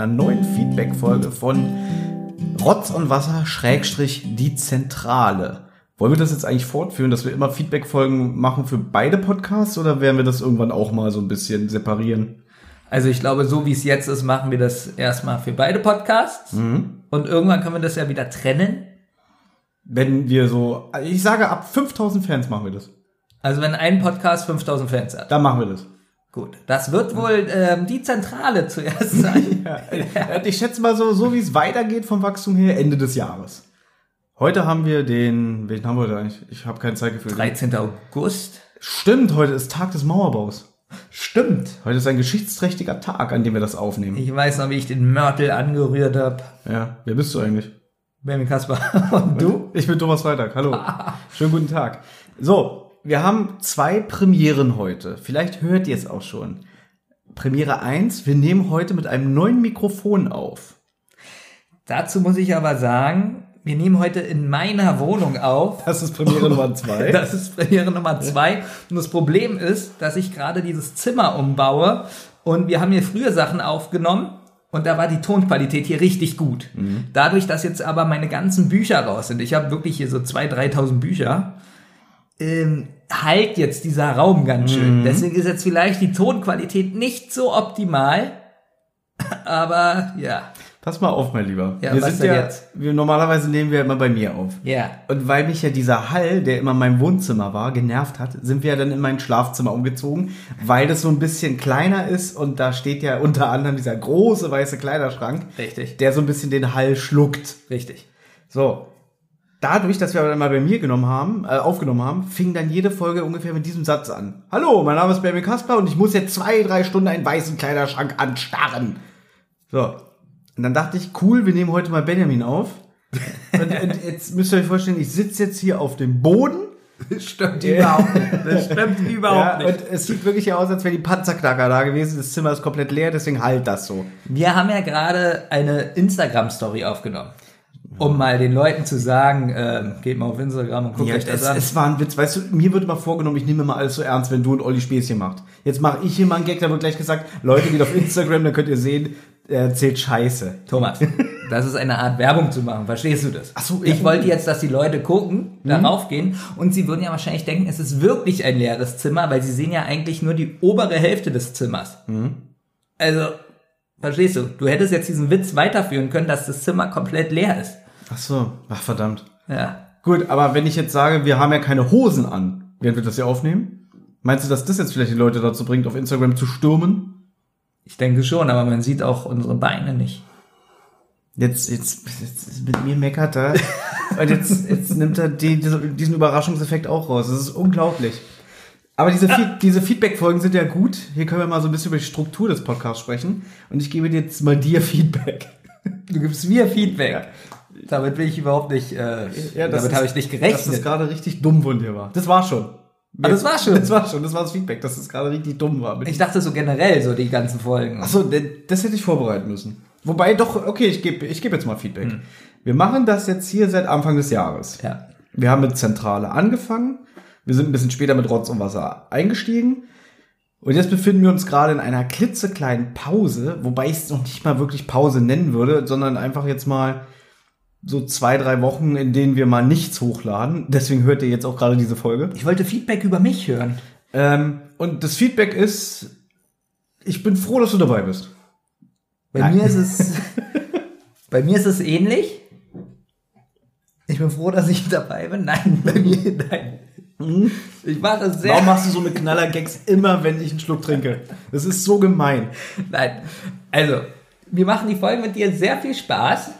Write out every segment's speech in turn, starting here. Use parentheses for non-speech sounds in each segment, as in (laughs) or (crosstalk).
einer neuen Feedback-Folge von Rotz und Wasser Schrägstrich die Zentrale. Wollen wir das jetzt eigentlich fortführen, dass wir immer Feedback-Folgen machen für beide Podcasts oder werden wir das irgendwann auch mal so ein bisschen separieren? Also ich glaube, so wie es jetzt ist, machen wir das erstmal für beide Podcasts. Mhm. Und irgendwann können wir das ja wieder trennen. Wenn wir so, ich sage, ab 5000 Fans machen wir das. Also wenn ein Podcast 5000 Fans hat. Dann machen wir das. Gut, das wird wohl ähm, die Zentrale zuerst (laughs) sein. Ja, ich schätze mal so, so wie es weitergeht vom Wachstum her, Ende des Jahres. Heute haben wir den, welchen haben wir heute eigentlich? Ich habe kein Zeitgefühl. 13. August. Stimmt, heute ist Tag des Mauerbaus. Stimmt. Heute ist ein geschichtsträchtiger Tag, an dem wir das aufnehmen. Ich weiß noch, wie ich den Mörtel angerührt habe. Ja, wer bist du eigentlich? Benjamin Kasper. (laughs) Und du? Ich bin Thomas Freitag. Hallo. (laughs) Schönen guten Tag. So, wir haben zwei Premieren heute. Vielleicht hört ihr es auch schon. Premiere 1, wir nehmen heute mit einem neuen Mikrofon auf. Dazu muss ich aber sagen, wir nehmen heute in meiner Wohnung auf. Das ist Premiere Nummer (laughs) 2. Das ist Premiere Nummer zwei. Und das Problem ist, dass ich gerade dieses Zimmer umbaue und wir haben hier früher Sachen aufgenommen und da war die Tonqualität hier richtig gut. Dadurch, dass jetzt aber meine ganzen Bücher raus sind, ich habe wirklich hier so 2.000, 3.000 Bücher, ähm, halt jetzt dieser Raum ganz schön. Deswegen ist jetzt vielleicht die Tonqualität nicht so optimal, (laughs) aber ja, Pass mal auf, mein Lieber. Ja, wir was sind ja, jetzt? wir, normalerweise nehmen wir immer bei mir auf. ja. Und weil mich ja dieser Hall, der immer in meinem Wohnzimmer war, genervt hat, sind wir ja dann in mein Schlafzimmer umgezogen, weil das so ein bisschen kleiner ist und da steht ja unter anderem dieser große weiße Kleiderschrank, Richtig, der so ein bisschen den Hall schluckt. richtig. So. Dadurch, dass wir aber dann mal bei mir genommen haben, äh, aufgenommen haben, fing dann jede Folge ungefähr mit diesem Satz an. Hallo, mein Name ist Benjamin Kasper und ich muss jetzt zwei, drei Stunden einen weißen Kleiderschrank anstarren. So. Und dann dachte ich, cool, wir nehmen heute mal Benjamin auf. Und, und jetzt müsst ihr euch vorstellen, ich sitze jetzt hier auf dem Boden. Das stimmt überhaupt nicht. Das stimmt (laughs) Ja, überhaupt nicht. und es sieht wirklich ja aus, als wäre die Panzerknacker da gewesen. Das Zimmer ist komplett leer, deswegen halt das so. Wir haben ja gerade eine Instagram-Story aufgenommen, um mal den Leuten zu sagen, ähm, geht mal auf Instagram und guckt Ja, euch das es, an. es war ein Witz. Weißt du, mir wird immer vorgenommen, ich nehme immer alles so ernst, wenn du und Olli Späßchen macht. Jetzt mache ich hier mal einen Gag, da wird gleich gesagt, Leute, geht auf Instagram, dann könnt ihr sehen, er erzählt Scheiße. Thomas, das ist eine Art Werbung zu machen, verstehst du das? Ach so, ja. ich wollte jetzt, dass die Leute gucken, darauf gehen und sie würden ja wahrscheinlich denken, es ist wirklich ein leeres Zimmer, weil sie sehen ja eigentlich nur die obere Hälfte des Zimmers. Also, verstehst du, du hättest jetzt diesen Witz weiterführen können, dass das Zimmer komplett leer ist. Ach so, ach verdammt. Ja. Gut, aber wenn ich jetzt sage, wir haben ja keine Hosen an, während wir das hier aufnehmen, meinst du, dass das jetzt vielleicht die Leute dazu bringt, auf Instagram zu stürmen? Ich denke schon, aber man sieht auch unsere Beine nicht. Jetzt, jetzt, jetzt mit mir meckert er. (laughs) Und jetzt, jetzt nimmt er die, diesen Überraschungseffekt auch raus. Das ist unglaublich. Aber diese, Fe diese Feedback-Folgen sind ja gut. Hier können wir mal so ein bisschen über die Struktur des Podcasts sprechen. Und ich gebe jetzt mal dir Feedback. Du gibst mir Feedback. Damit bin ich überhaupt nicht, äh, damit habe ich nicht Dass das gerechnet. gerade richtig dumm von dir war. Das war schon. Ah, das war schon? (laughs) Das war schon. Das war das Feedback, dass das gerade richtig dumm war. Ich dachte so generell, so die ganzen Folgen. Achso, das hätte ich vorbereiten müssen. Wobei doch, okay, ich gebe ich geb jetzt mal Feedback. Wir machen das jetzt hier seit Anfang des Jahres. Ja. Wir haben mit Zentrale angefangen. Wir sind ein bisschen später mit Rotz und Wasser eingestiegen. Und jetzt befinden wir uns gerade in einer klitzekleinen Pause, wobei ich es noch nicht mal wirklich Pause nennen würde, sondern einfach jetzt mal so zwei, drei Wochen, in denen wir mal nichts hochladen. Deswegen hört ihr jetzt auch gerade diese Folge. Ich wollte Feedback über mich hören. Ähm, und das Feedback ist, ich bin froh, dass du dabei bist. Bei Nein. mir ist es, (laughs) bei mir ist es ähnlich. Ich bin froh, dass ich dabei bin. Nein, bei mir, nein. Ich mache sehr, Warum machst du so eine Knaller-Gags immer, wenn ich einen Schluck trinke? Das ist so gemein. nein. Also, wir machen die Folgen mit dir sehr viel Spaß.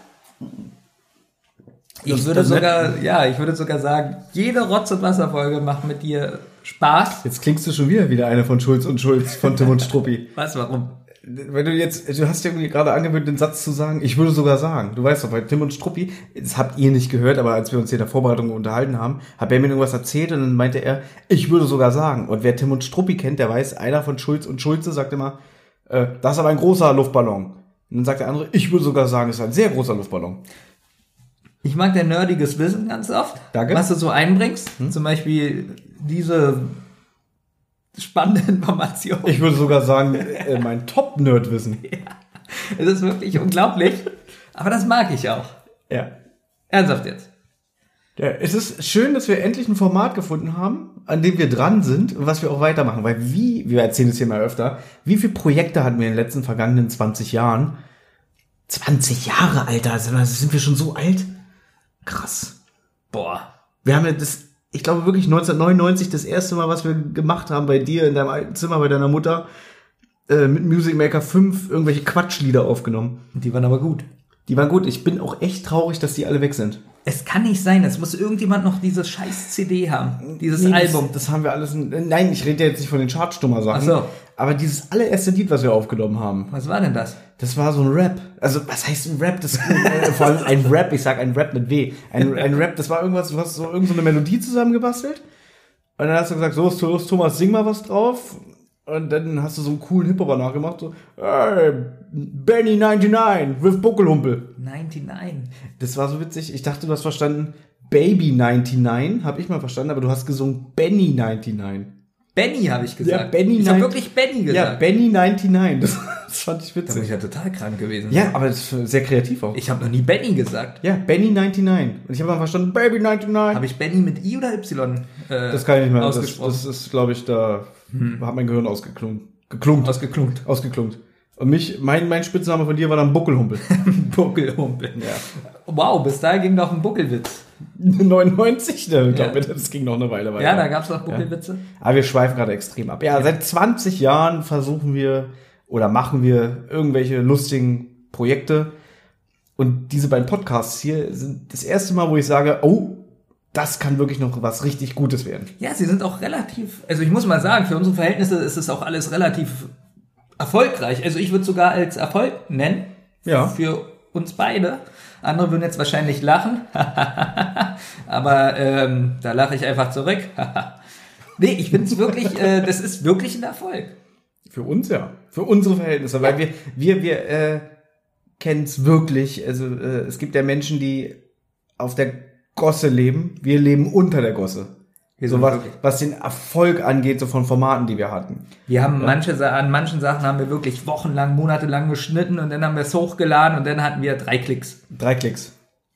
Das Ich ist würde sogar, ja, ich würde sogar sagen, jede Rotz- und Wasserfolge macht mit dir Spaß. Jetzt klingst du schon wieder wieder eine von Schulz und Schulz von Tim und Struppi. (laughs) Was, warum? Wenn du jetzt, du hast ja irgendwie gerade angewöhnt, den Satz zu sagen, ich würde sogar sagen. Du weißt doch, bei Tim und Struppi, das habt ihr nicht gehört, aber als wir uns hier in der Vorbereitung unterhalten haben, hat er mir irgendwas erzählt und dann meinte er, ich würde sogar sagen. Und wer Tim und Struppi kennt, der weiß, einer von Schulz und Schulze sagt immer, äh, das ist aber ein großer Luftballon. Und dann sagt der andere, ich würde sogar sagen, es ist ein sehr großer Luftballon. Ich mag dein nerdiges Wissen ganz oft. Danke. Was du so einbringst. Zum Beispiel diese spannende (laughs) Information. Ich würde sogar sagen, äh, mein (laughs) Top-Nerd-Wissen. Es ist wirklich unglaublich. Aber das mag ich auch. Ja. Ernsthaft jetzt. Ja, es ist schön, dass wir endlich ein Format gefunden haben, an dem wir dran sind und was wir auch weitermachen. Weil wie, wir erzählen es hier mal öfter, wie viele Projekte hatten wir in den letzten vergangenen 20 Jahren? 20 Jahre, Alter, sind wir schon so alt? Krass. Boah. Wir haben ja das, ich glaube wirklich 1999 das erste Mal, was wir gemacht haben bei dir in deinem alten Zimmer bei deiner Mutter, äh, mit Music Maker 5 irgendwelche Quatschlieder aufgenommen. Die waren aber gut. Die waren gut. Ich bin auch echt traurig, dass die alle weg sind. Es kann nicht sein, es muss irgendjemand noch diese scheiß CD haben. Dieses Nee, Album. Das, das haben wir alles. in- Nein, ich rede jetzt nicht von den Chartstummer-Sachen. Ach so. Aber dieses allererste Lied, was wir aufgenommen haben, Was war denn das? das war so ein Rap. Also, was heißt ein Rap? Das, äh, vor allem ein Rap, ich sag ein Rap mit W. Ein, ein Rap, das war irgendwas, du hast so irgendeine so eine Melodie zusammengebastelt. Und dann hast du gesagt, so, ist Thomas, sing mal was drauf. Und dann hast du so einen coolen Hip-Hopper nachgemacht, so, hey, Benny 99 with Buckelhumpel. 99. Das war so witzig. Ich dachte, du hast verstanden Baby 99, habe ich mal verstanden, aber du hast gesungen Benny 99. Benny habe ich gesagt. Ja, Benny ich habe 99. wirklich Benny Ja, gesagt. Benny 99. Das, (laughs) das fand ich da bin ich witzig. ja total krank gewesen. Ja, aber das ist sehr kreativ auch. Ich habe noch nie Benny gesagt. ja, Benny 99. Und ich habe mal verstanden Baby 99. Habe ich Benny mit I oder Y äh, das kann ich nicht mehr. Das, ausgesprochen? das ist, glaube ich, da hat mein Gehirn ausgeklunkt. Geklunkt. ausgeklunkt. ausgeklunkt. Und mich, mein, mein Spitzname von dir war dann Buckelhumpel. (laughs) Buckelhumpel. Ja. Wow, bis da ging noch ein Buckelwitz. (laughs) 99? Ne, Ja. das ging noch eine Weile weiter. Ja, da gab's noch Buckelwitze. Aber wir schweifen gerade extrem ab. Ja, seit 20 Jahren versuchen wir oder machen wir irgendwelche lustigen Projekte. Und diese beiden Podcasts hier sind das erste Mal, wo ich sage, oh, das kann wirklich noch was richtig Gutes werden. Ja, sie sind auch relativ, also ich muss mal sagen, für unsere Verhältnisse ist es auch alles relativ erfolgreich. Also ich würde sogar als Erfolg nennen. Ja. Für uns beide. Andere würden jetzt wahrscheinlich lachen. (laughs) Aber ähm, da lache ich einfach zurück. (laughs) nee, ich finde es wirklich, äh, das ist wirklich ein Erfolg. Für uns ja. Für unsere Verhältnisse. Weil wir, wir, wir äh, kennen es wirklich. Also äh, es gibt ja Menschen, die auf der Gosse leben. Wir leben unter der Gosse. So was, was den Erfolg angeht, so von Formaten, die wir hatten. Wir haben manche, Sa- an manchen Sachen haben wir wirklich wochenlang, monatelang geschnitten und dann haben wir es hochgeladen und dann hatten wir drei Klicks. Drei Klicks.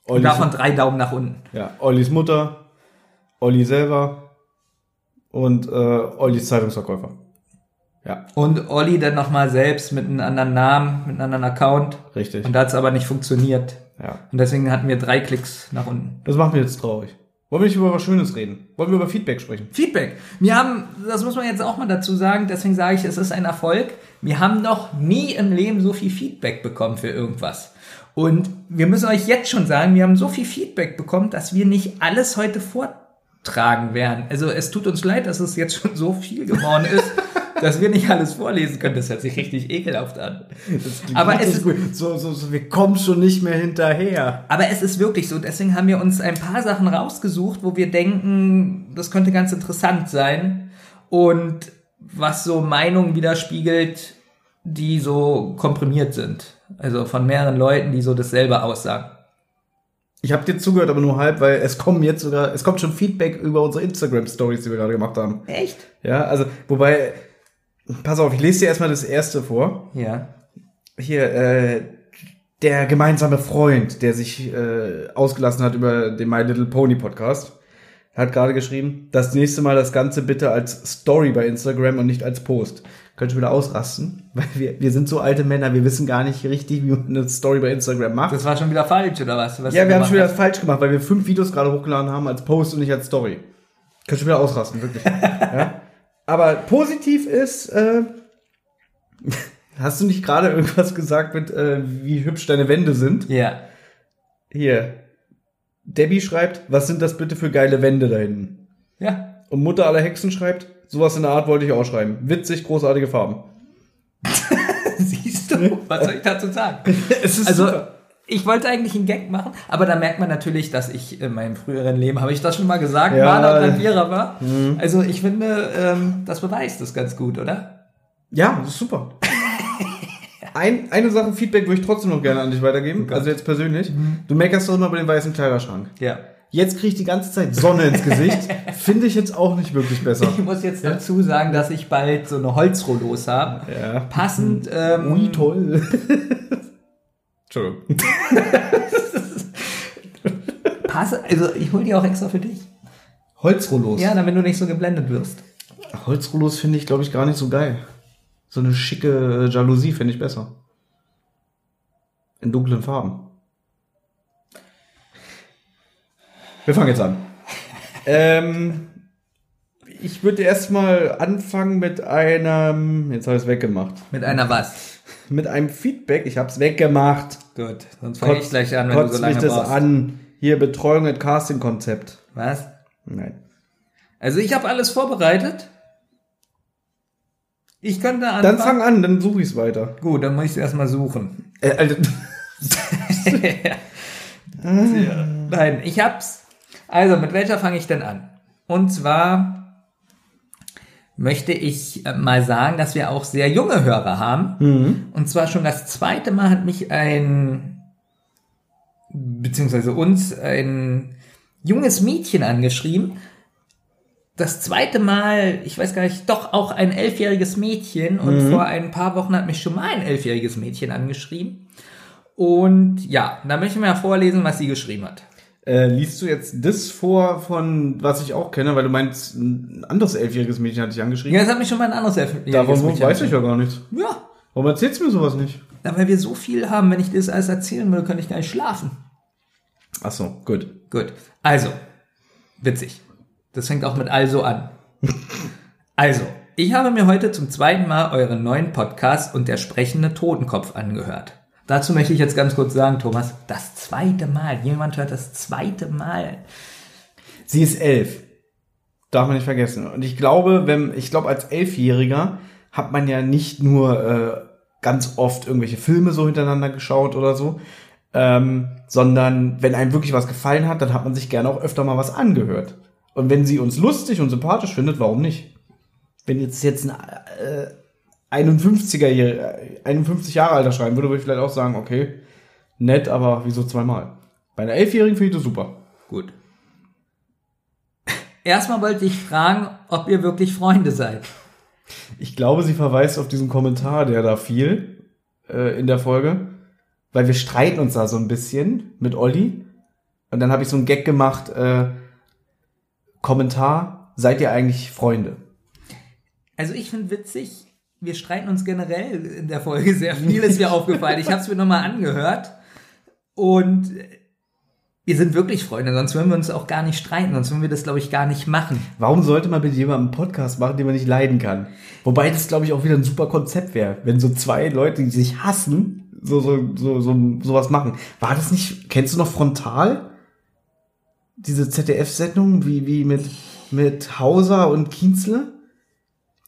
Und Ollis, davon drei Daumen nach unten. ja, Ollis Mutter, Olli selber und äh, Ollis Zeitungsverkäufer. Ja, Und Olli dann nochmal selbst mit einem anderen Namen, mit einem anderen Account. richtig. Und da hat es aber nicht funktioniert. Ja. Und deswegen hatten wir drei Klicks nach unten. Das macht mich jetzt traurig. Wollen wir nicht über was Schönes reden? Wollen wir über Feedback sprechen? Feedback. Wir haben, das muss man jetzt auch mal dazu sagen, deswegen sage ich, es ist ein Erfolg. Wir haben noch nie im Leben so viel Feedback bekommen für irgendwas. Und wir müssen euch jetzt schon sagen, wir haben so viel Feedback bekommen, dass wir nicht alles heute vortragen werden. Also es tut uns leid, dass es jetzt schon so viel geworden ist, dass wir nicht alles vorlesen können. Das hört sich richtig ekelhaft an. Aber es ist, gut. So, so, so, wir kommen schon nicht mehr hinterher. aber es ist wirklich so. Deswegen haben wir uns ein paar Sachen rausgesucht, wo wir denken, das könnte ganz interessant sein. Und was so Meinungen widerspiegelt, die so komprimiert sind. Also von mehreren Leuten, die so dasselbe aussagen. Ich habe dir zugehört, aber nur halb, weil es kommen jetzt sogar, es kommt schon Feedback über unsere Instagram-Stories, die wir gerade gemacht haben. Echt? Ja, also, wobei, pass auf, ich lese dir erstmal das erste vor. Ja. Hier, äh, der gemeinsame Freund, der sich äh, ausgelassen hat über den My Little Pony Podcast, hat gerade geschrieben, das nächste Mal das Ganze bitte als Story bei Instagram und nicht als Post. Könnt ihr wieder ausrasten, (laughs) weil wir, wir sind so alte Männer, wir wissen gar nicht richtig, wie man eine Story bei Instagram macht. Das war schon wieder falsch, oder was? was ja, wir haben schon wieder hast? falsch gemacht, weil wir fünf Videos gerade hochgeladen haben als Post und nicht als Story. Könnt ihr wieder ausrasten, wirklich. (laughs) ja? Aber positiv ist, äh, (laughs) hast du nicht gerade irgendwas gesagt mit, äh, wie hübsch deine Wände sind? Ja. Hier. Debbie schreibt, was sind das bitte für geile Wände da hinten? Ja. Und Mutter aller Hexen schreibt, sowas in der Art wollte ich auch schreiben. Witzig, großartige Farben. (laughs) Siehst du, was soll ich dazu sagen? (laughs) es ist Also, super. Ich wollte eigentlich einen Gag machen, aber da merkt man natürlich, dass ich in meinem früheren Leben, habe ich das schon mal gesagt, Ja. Maler und Lackierer war. Also ich finde, ähm, das beweist das ganz gut, oder? Ja, das ist super. (laughs) Ein, eine Sache, Feedback würde ich trotzdem noch gerne an dich weitergeben. Gott. Also jetzt persönlich. Du meckerst doch immer bei dem weißen Kleiderschrank. Ja. Jetzt kriege ich die ganze Zeit Sonne ins Gesicht. (laughs) Finde ich jetzt auch nicht wirklich besser. Ich muss jetzt dazu sagen, dass ich bald so eine Holzrollos habe. Ja. Passend. (laughs) Ähm, Ui, toll. Entschuldigung. (laughs) passe, also ich hol die auch extra für dich. Holzrollos. Ja, damit du nicht so geblendet wirst. Holzrollos finde ich, glaube ich, gar nicht so geil. So eine schicke Jalousie finde ich besser. In dunklen Farben. Wir fangen jetzt an. (laughs) ähm, ich würde erstmal anfangen mit einem, jetzt habe ich es weggemacht, Mit einer was? Mit einem Feedback. Ich habe es weggemacht. Gut, sonst fange ich gleich an, wenn du so lange mich das brauchst. an. Hier Betreuung und Casting-Konzept. Was? Nein. Also ich habe alles vorbereitet. Ich könnte anfangen. Dann fang an, dann suche ich es weiter. Gut, dann muss ich es erstmal suchen. Äh, also. (laughs) Nein, ich hab's. Also, mit welcher fange ich denn an? Und zwar möchte ich äh, mal sagen, dass wir auch sehr junge Hörer haben. Und zwar schon das zweite Mal hat mich ein, beziehungsweise uns, ein junges Mädchen angeschrieben. Das zweite Mal, ich weiß gar nicht, doch auch ein elfjähriges Mädchen. Und vor ein paar Wochen hat mich schon mal ein elfjähriges Mädchen angeschrieben. Und ja, da möchte ich mal vorlesen, was sie geschrieben hat. Äh, liest du jetzt das vor von, was ich auch kenne, weil du meinst, ein anderes elfjähriges Mädchen hat dich angeschrieben? Ja, das hat mich schon mal ein anderes elfjähriges Davon Mädchen weiß ich ja gar nicht. Ja, Warum erzählst du mir sowas nicht? na, weil wir so viel haben, wenn ich dir das alles erzählen würde, könnte ich gar nicht schlafen. Ach so, gut. Gut, also, witzig. Das fängt auch mit also an. Also, ich habe mir heute zum zweiten Mal euren neuen Podcast und der sprechende Totenkopf angehört. Dazu möchte ich jetzt ganz kurz sagen, Thomas, das zweite Mal. Jemand hört das zweite Mal. Sie ist elf. Darf man nicht vergessen. Und ich glaube, wenn, ich glaube, als Elfjähriger hat man ja nicht nur äh, ganz oft irgendwelche Filme so hintereinander geschaut oder so, ähm, sondern wenn einem wirklich was gefallen hat, dann hat man sich gerne auch öfter mal was angehört. Und wenn sie uns lustig und sympathisch findet, warum nicht? Wenn jetzt jetzt ein äh, 51er Jähr- äh, 51 Jahre alter schreiben würde, würde ich vielleicht auch sagen, okay, nett, aber wieso zweimal? Bei einer Elfjährigen finde ich das super. Gut. (laughs) Erstmal wollte ich fragen, ob ihr wirklich Freunde seid. Ich glaube, sie verweist auf diesen Kommentar, der da fiel äh, in der Folge, weil wir streiten uns da so ein bisschen mit Olli. Und dann habe ich so einen Gag gemacht, äh, Kommentar, seid ihr eigentlich Freunde? Also ich finde witzig, wir streiten uns generell in der Folge sehr viel, ist mir aufgefallen. Ich habe es mir nochmal angehört und wir sind wirklich Freunde, sonst würden wir uns auch gar nicht streiten, sonst würden wir das, glaube ich, gar nicht machen. Warum sollte man mit jemandem einen Podcast machen, den man nicht leiden kann? Wobei das, glaube ich, auch wieder ein super Konzept wäre, wenn so zwei Leute, die sich hassen, so, so, so, so, sowas machen. War das nicht, kennst du noch Frontal? Diese ZDF-Sendung, wie, wie mit, mit Hauser und Kienzle?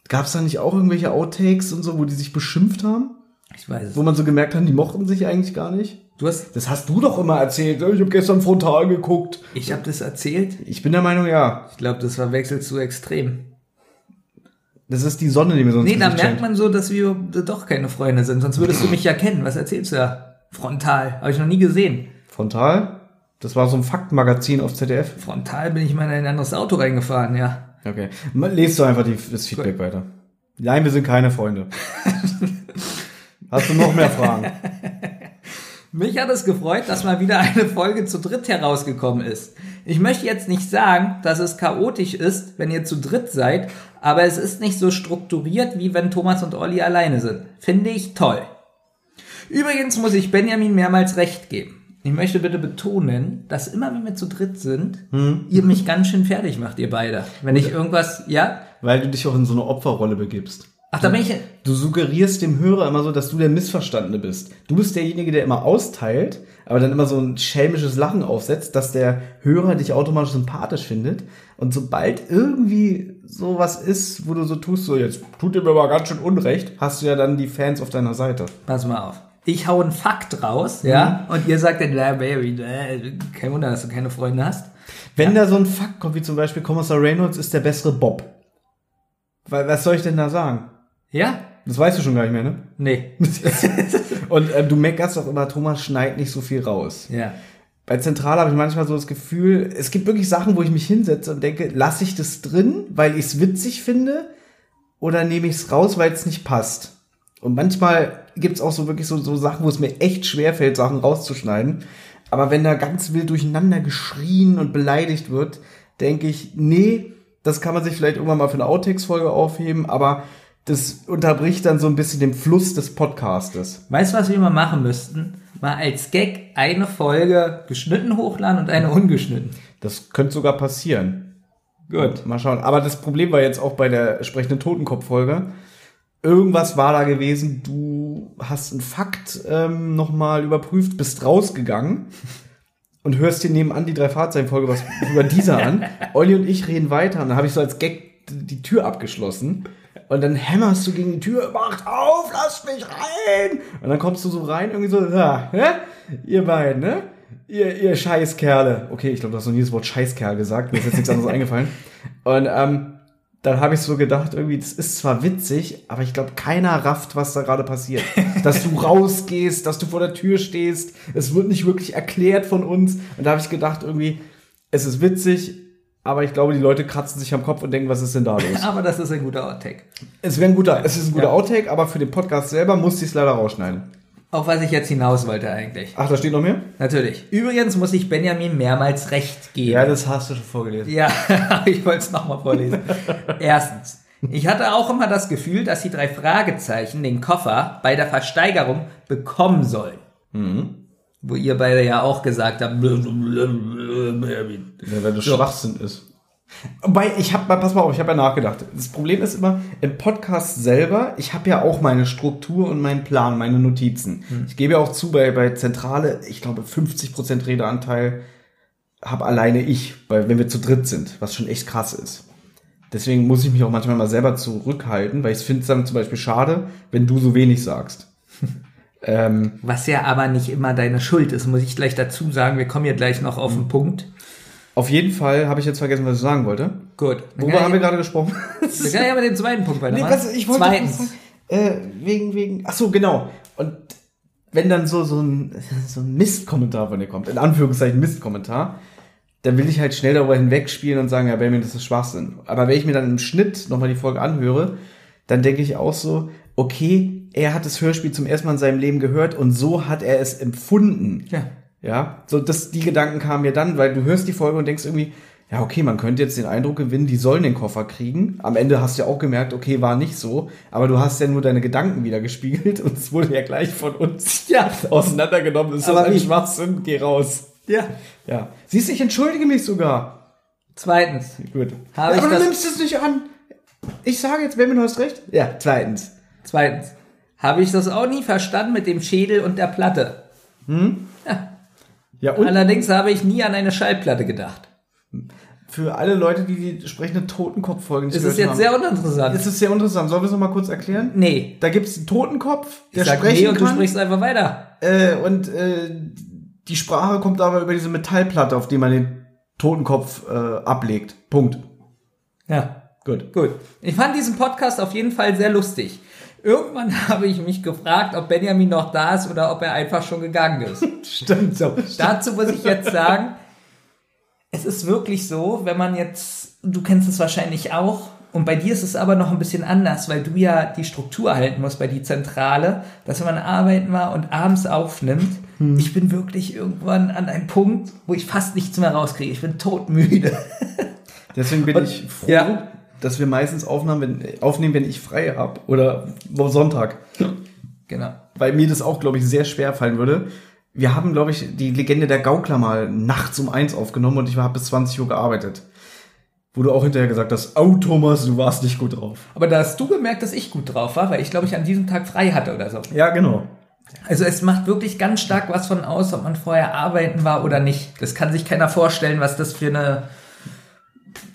Gab's da nicht auch irgendwelche Outtakes und so, wo die sich beschimpft haben? Ich weiß es. Wo man so gemerkt hat, die mochten sich eigentlich gar nicht? Du hast, Das hast du doch immer erzählt. Ich habe gestern Frontal geguckt. ich habe das erzählt. Ich bin der Meinung, ja. Ich glaube, das verwechselst du extrem. Das ist die Sonne, die mir sonst Nee, da merkt scheint. man so, dass wir doch keine Freunde sind, sonst würdest du mich ja kennen. Was erzählst du da? Frontal. Habe ich noch nie gesehen. Frontal? Das war so ein Faktenmagazin auf ZDF. Frontal bin ich mal in ein anderes Auto reingefahren, ja. Okay. Lest du einfach die, das Feedback weiter. Nein, wir sind keine Freunde. (laughs) Hast du noch mehr Fragen? Mich hat es gefreut, dass mal wieder eine Folge zu dritt herausgekommen ist. Ich möchte jetzt nicht sagen, dass es chaotisch ist, wenn ihr zu dritt seid, aber es ist nicht so strukturiert, wie wenn Thomas und Olli alleine sind. Finde ich toll. Übrigens muss ich Benjamin mehrmals recht geben. Ich möchte bitte betonen, dass immer wenn wir zu dritt sind, ihr mich ganz schön fertig macht, ihr beide. Wenn ich irgendwas, ja? Weil du dich auch in so eine Opferrolle begibst. Ach, da bin ich, Du suggerierst dem Hörer immer so, dass du der Missverstandene bist. Du bist derjenige, der immer austeilt, aber dann immer so ein schelmisches Lachen aufsetzt, dass der Hörer dich automatisch sympathisch findet. Und sobald irgendwie sowas ist, wo du so tust, so jetzt tut dir mir aber ganz schön Unrecht, hast du ja dann die Fans auf deiner Seite. Pass mal auf. Ich hau einen Fakt raus, ja, und ihr sagt dann, na, Baby, äh, kein Wunder, dass du keine Freunde hast. Wenn da so ein Fakt kommt, wie zum Beispiel Kommissar Reynolds ist der bessere Bob. Was soll ich denn da sagen? Ja? Das weißt du schon gar nicht mehr, ne? Nee. (laughs) Und ähm, du meckerst doch immer, Thomas schneidet nicht so viel raus. ja. bei Zentral habe ich manchmal so das Gefühl, es gibt wirklich Sachen, wo ich mich hinsetze und denke, lasse ich das drin, weil ich es witzig finde, oder nehme ich es raus, weil es nicht passt. Und manchmal gibt es auch so wirklich so, so Sachen, wo es mir echt schwer fällt, Sachen rauszuschneiden. Aber wenn da ganz wild durcheinander geschrien und beleidigt wird, denke ich, nee, das kann man sich vielleicht irgendwann mal für eine Outtakes-Folge aufheben, aber das unterbricht dann so ein bisschen den Fluss des Podcastes. Weißt du, was wir mal machen müssten? Mal als Gag eine Folge geschnitten hochladen und eine ungeschnitten. Das könnte sogar passieren. Gut. Mal schauen. Aber das Problem war jetzt auch bei der sprechenden Totenkopf-Folge. Irgendwas war da gewesen, du hast einen Fakt ähm, nochmal überprüft, bist rausgegangen und hörst dir nebenan die drei Fahrzeugen-Folge was über dieser (laughs) an. Olli und ich reden weiter und dann habe ich so als Gag die Tür abgeschlossen. Und dann hämmerst du gegen die Tür, macht auf, lass mich rein! Und dann kommst du so rein, irgendwie so, ja, hä? ihr beiden, ne? Ihr, ihr Scheißkerle. Okay, ich glaube, du hast noch nie das Wort Scheißkerl gesagt, mir ist jetzt nichts anderes (laughs) eingefallen. Und ähm, dann habe ich so gedacht, irgendwie, das ist zwar witzig, aber ich glaube, keiner rafft, was da gerade passiert. (laughs) dass du rausgehst, dass du vor der Tür stehst, es wird nicht wirklich erklärt von uns. Und da habe ich gedacht, irgendwie, es ist witzig, aber ich glaube, die Leute kratzen sich am Kopf und denken, was ist denn da los? (laughs) aber das ist ein guter Outtake. Es wäre ein guter, es ist ein guter ja. Outtake, aber für den Podcast selber musste ich es leider rausschneiden. Auf was ich jetzt hinaus wollte eigentlich. Ach, da steht noch mehr? Natürlich. Übrigens muss ich Benjamin mehrmals recht geben. Ja, das hast du schon vorgelesen. Ja, (laughs) ich wollte es nochmal vorlesen. Erstens. Ich hatte auch immer das Gefühl, dass die drei Fragezeichen den Koffer bei der Versteigerung bekommen sollen. Mhm. Wo ihr beide ja auch gesagt habt, (laughs) ja, weil das so. Schwachsinn ist. Wobei, ich habe, pass mal auf, ich habe ja nachgedacht. Das Problem ist immer, im Podcast selber, ich habe ja auch meine Struktur und meinen Plan, meine Notizen. Hm. Ich gebe ja auch zu, bei, bei Zentrale, ich glaube, 50% Redeanteil habe alleine ich, weil, wenn wir zu dritt sind, was schon echt krass ist. Deswegen muss ich mich auch manchmal mal selber zurückhalten, weil ich finde es dann zum Beispiel schade, wenn du so wenig sagst. (laughs) ähm, was ja aber nicht immer deine Schuld ist, muss ich gleich dazu sagen. Wir kommen ja gleich noch auf den hm. Punkt. Auf jeden Fall habe ich jetzt vergessen, was ich sagen wollte. Gut. Worüber haben wir gerade gesprochen? (laughs) Wir können ja mit dem zweiten Punkt weitermachen. Nee, was, ich wollte Zweitens. Sagen, äh, wegen, wegen, ach so, genau. Und wenn dann so, so ein, (laughs) so ein Mistkommentar von dir kommt, in Anführungszeichen Mistkommentar, dann will ich halt schnell darüber hinwegspielen und sagen, ja, Benjamin, das ist Schwachsinn. Aber wenn ich mir dann im Schnitt nochmal die Folge anhöre, dann denke ich auch so, okay, er hat das Hörspiel zum ersten Mal in seinem Leben gehört und so hat er es empfunden. Ja. Ja, so das, die Gedanken kamen mir dann, weil du hörst die Folge und denkst irgendwie, ja, okay, man könnte jetzt den Eindruck gewinnen, die sollen den Koffer kriegen. Am Ende hast du ja auch gemerkt, okay, war nicht so, aber du hast ja nur deine Gedanken wieder gespiegelt (laughs) und es wurde ja gleich von uns ja, auseinandergenommen. Das ist aber ein Schwachsinn, geh raus. Ja. Ja. Siehst du, ich entschuldige mich sogar. Zweitens. Gut. Habe ja, aber du nimmst es nicht an. Ich sage jetzt, Benjamin, du hast recht. Ja, zweitens. Zweitens. Habe ich das auch nie verstanden mit dem Schädel und der Platte. Hm? Ja. Und Allerdings habe ich nie an eine Schallplatte gedacht. Für alle Leute, die die sprechende Totenkopf-Folgen nicht ist jetzt haben. sehr uninteressant. Es ist sehr interessant. Sollen wir es nochmal kurz erklären? Nee. Da gibt es einen Totenkopf, der ich sag sprechen nee und kann. du sprichst einfach weiter. Äh, und äh, die Sprache kommt aber über diese Metallplatte, auf die man den Totenkopf äh, ablegt. Punkt. Ja. Gut. Gut. Ich fand diesen Podcast auf jeden Fall sehr lustig. Irgendwann (laughs) habe ich mich gefragt, ob Benjamin noch da ist oder ob er einfach schon gegangen ist. (laughs) Stimmt so. Dazu muss ich jetzt sagen, es ist wirklich so, wenn man jetzt, du kennst es wahrscheinlich auch, und bei dir ist es aber noch ein bisschen anders, weil du ja die Struktur halten musst bei die Zentrale, dass wenn man arbeiten war und abends aufnimmt, hm. ich bin wirklich irgendwann an einem Punkt, wo ich fast nichts mehr rauskriege. Ich bin todmüde. (laughs) Deswegen bin und, ich froh, ja dass wir meistens aufnehmen, wenn, aufnehmen, wenn ich frei habe oder Sonntag. Genau. Weil mir das auch, glaube ich, sehr schwer fallen würde. Wir haben, glaube ich, die Legende der Gaukler mal nachts um eins aufgenommen und ich habe bis 20 Uhr gearbeitet. Wo du auch hinterher gesagt hast, oh Thomas, du warst nicht gut drauf. Aber da hast du gemerkt, dass ich gut drauf war, weil ich, glaube ich, an diesem Tag frei hatte oder so. Ja, genau. Also es macht wirklich ganz stark was von aus, ob man vorher arbeiten war oder nicht. Das kann sich keiner vorstellen, was das für eine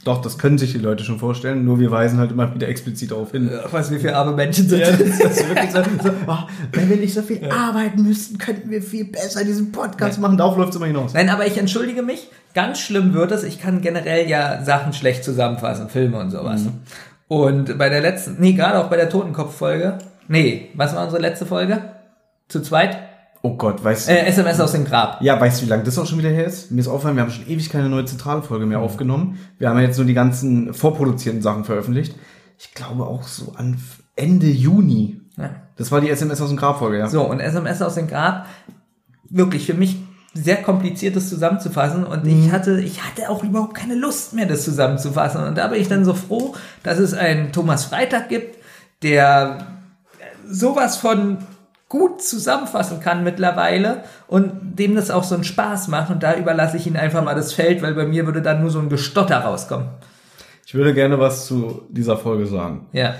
doch, das können sich die Leute schon vorstellen, nur wir weisen halt immer wieder explizit darauf hin. Ja, was wir für arme Menschen sind. Ja, das, das wirklich so, so oh, wenn wir nicht so viel ja. arbeiten müssten, könnten wir viel besser diesen Podcast ja. machen. Darauf läuft es immer hinaus. Nein, aber ich entschuldige mich. Ganz schlimm wird es. Ich kann generell ja Sachen schlecht zusammenfassen, Filme und sowas. Mhm. Und bei der letzten, nee, gerade auch bei der Totenkopf-Folge. Nee, was war unsere letzte Folge? Zu zweit? Oh Gott, weißt du. Äh, SMS aus dem Grab. Ja, weißt du, wie lange das auch schon wieder her ist? Mir ist aufgefallen, wir haben schon ewig keine neue Zentralfolge mehr aufgenommen. Wir haben ja jetzt nur die ganzen vorproduzierten Sachen veröffentlicht. Ich glaube auch so an Ende Juni. Ja. Das war die SMS aus dem Grab-Folge, ja. So, und SMS aus dem Grab, wirklich für mich sehr kompliziert, das zusammenzufassen. Und ich hatte, ich hatte auch überhaupt keine Lust mehr, das zusammenzufassen. Und da bin ich dann so froh, dass es einen Thomas Freitag gibt, der sowas von gut zusammenfassen kann mittlerweile und dem das auch so einen Spaß macht. Und da überlasse ich ihn einfach mal das Feld, weil bei mir würde dann nur so ein Gestotter rauskommen. Ich würde gerne was zu dieser Folge sagen. Ja.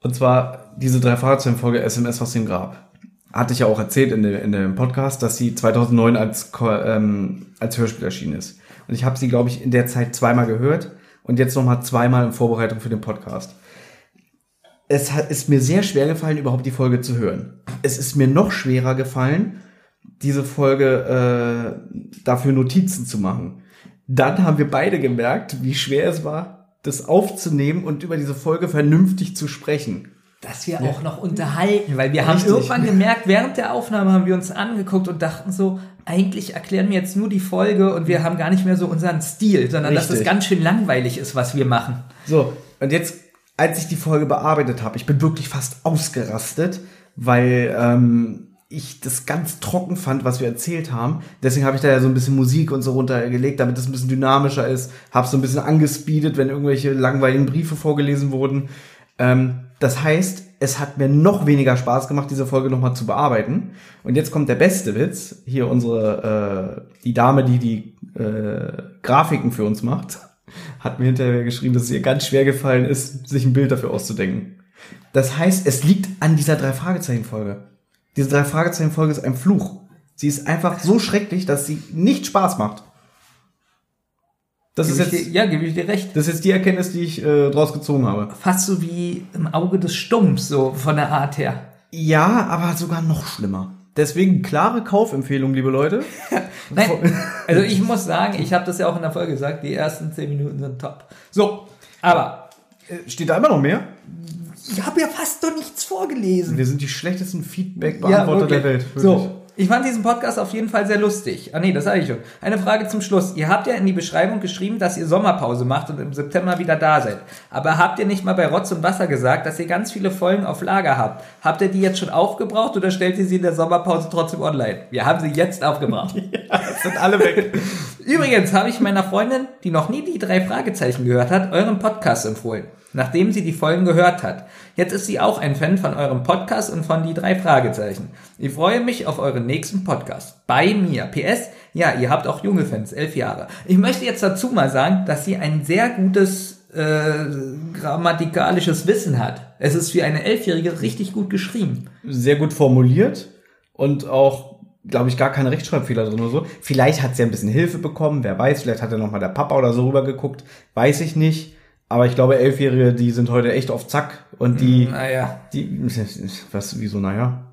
Und zwar diese drei Fahrzeugen-Folge SMS aus dem Grab. Hatte ich ja auch erzählt in, dem- in dem Podcast, dass sie 2009 als, ähm, als Hörspiel erschienen ist. Und ich habe sie, glaube ich, in der Zeit zweimal gehört und jetzt nochmal zweimal in Vorbereitung für den Podcast. Es hat, ist mir sehr schwer gefallen, überhaupt die Folge zu hören. Es ist mir noch schwerer gefallen, diese Folge äh, dafür Notizen zu machen. Dann haben wir beide gemerkt, wie schwer es war, das aufzunehmen und über diese Folge vernünftig zu sprechen. dass wir auch noch unterhalten, weil wir haben Richtig. irgendwann gemerkt, während der Aufnahme haben wir uns angeguckt und dachten so, eigentlich erklären wir jetzt nur die Folge und wir haben gar nicht mehr so unseren Stil, sondern dass es Richtig. ganz schön langweilig ist, was wir machen. So, und jetzt, als ich die Folge bearbeitet habe, ich bin wirklich fast ausgerastet, weil ähm, ich das ganz trocken fand, was wir erzählt haben. Deswegen habe ich da ja so ein bisschen Musik und so runtergelegt, damit es ein bisschen dynamischer ist. Habe so ein bisschen angespeedet, wenn irgendwelche langweiligen Briefe vorgelesen wurden. Ähm, das heißt, es hat mir noch weniger Spaß gemacht, diese Folge nochmal zu bearbeiten. Und jetzt kommt der beste Witz. Hier unsere, äh, die Dame, die die äh, Grafiken für uns macht, hat mir hinterher geschrieben, dass es ihr ganz schwer gefallen ist, sich ein Bild dafür auszudenken. Das heißt, es liegt an dieser Drei-Fragezeichen-Folge. Diese Drei-Fragezeichen-Folge ist ein Fluch. Sie ist einfach so schrecklich, dass sie nicht Spaß macht. Das ist, Gebe ich jetzt, dir, ja, gebe ich dir recht. das ist jetzt die Erkenntnis, die ich äh, draus gezogen habe. Fast so wie im Auge des Stumms, so von der Art her. Ja, aber sogar noch schlimmer. Deswegen klare Kaufempfehlung, liebe Leute. (laughs) Nein, also ich muss sagen, ich habe das ja auch in der Folge gesagt, die ersten zehn Minuten sind top. So, aber Äh, Steht da immer noch mehr? ich habe ja fast noch nichts vorgelesen. Wir sind die schlechtesten Feedback-Beantworter der Welt. wirklich. So, ich fand diesen Podcast auf jeden Fall sehr lustig. Ah nee, das sage ich schon. Eine Frage zum Schluss. Ihr habt ja in die Beschreibung geschrieben, dass ihr Sommerpause macht und im September wieder da seid. Aber habt ihr nicht mal bei Rotz und Wasser gesagt, dass ihr ganz viele Folgen auf Lager habt? Habt ihr die jetzt schon aufgebraucht oder stellt ihr sie in der Sommerpause trotzdem online? Wir haben sie jetzt aufgebraucht. (laughs) Jetzt sind alle weg. Übrigens habe ich meiner Freundin, die noch nie die drei Fragezeichen gehört hat, euren Podcast empfohlen, nachdem sie die Folgen gehört hat. Jetzt ist sie auch ein Fan von eurem Podcast und von die drei Fragezeichen. Ich freue mich auf euren nächsten Podcast. Bei mir. PS, ja, ihr habt auch junge Fans, elf Jahre. Ich möchte jetzt dazu mal sagen, dass sie ein sehr gutes äh, grammatikalisches Wissen hat. Es ist für eine Elfjährige richtig gut geschrieben. Sehr gut formuliert und auch, glaube ich, gar keine Rechtschreibfehler drin oder so. Vielleicht hat sie ein bisschen Hilfe bekommen, wer weiß. Vielleicht hat ja noch mal der Papa oder so rübergeguckt. Weiß ich nicht. Aber ich glaube, Elfjährige, die sind heute echt auf Zack. Und die, Naja, die, (laughs) was, wieso, naja?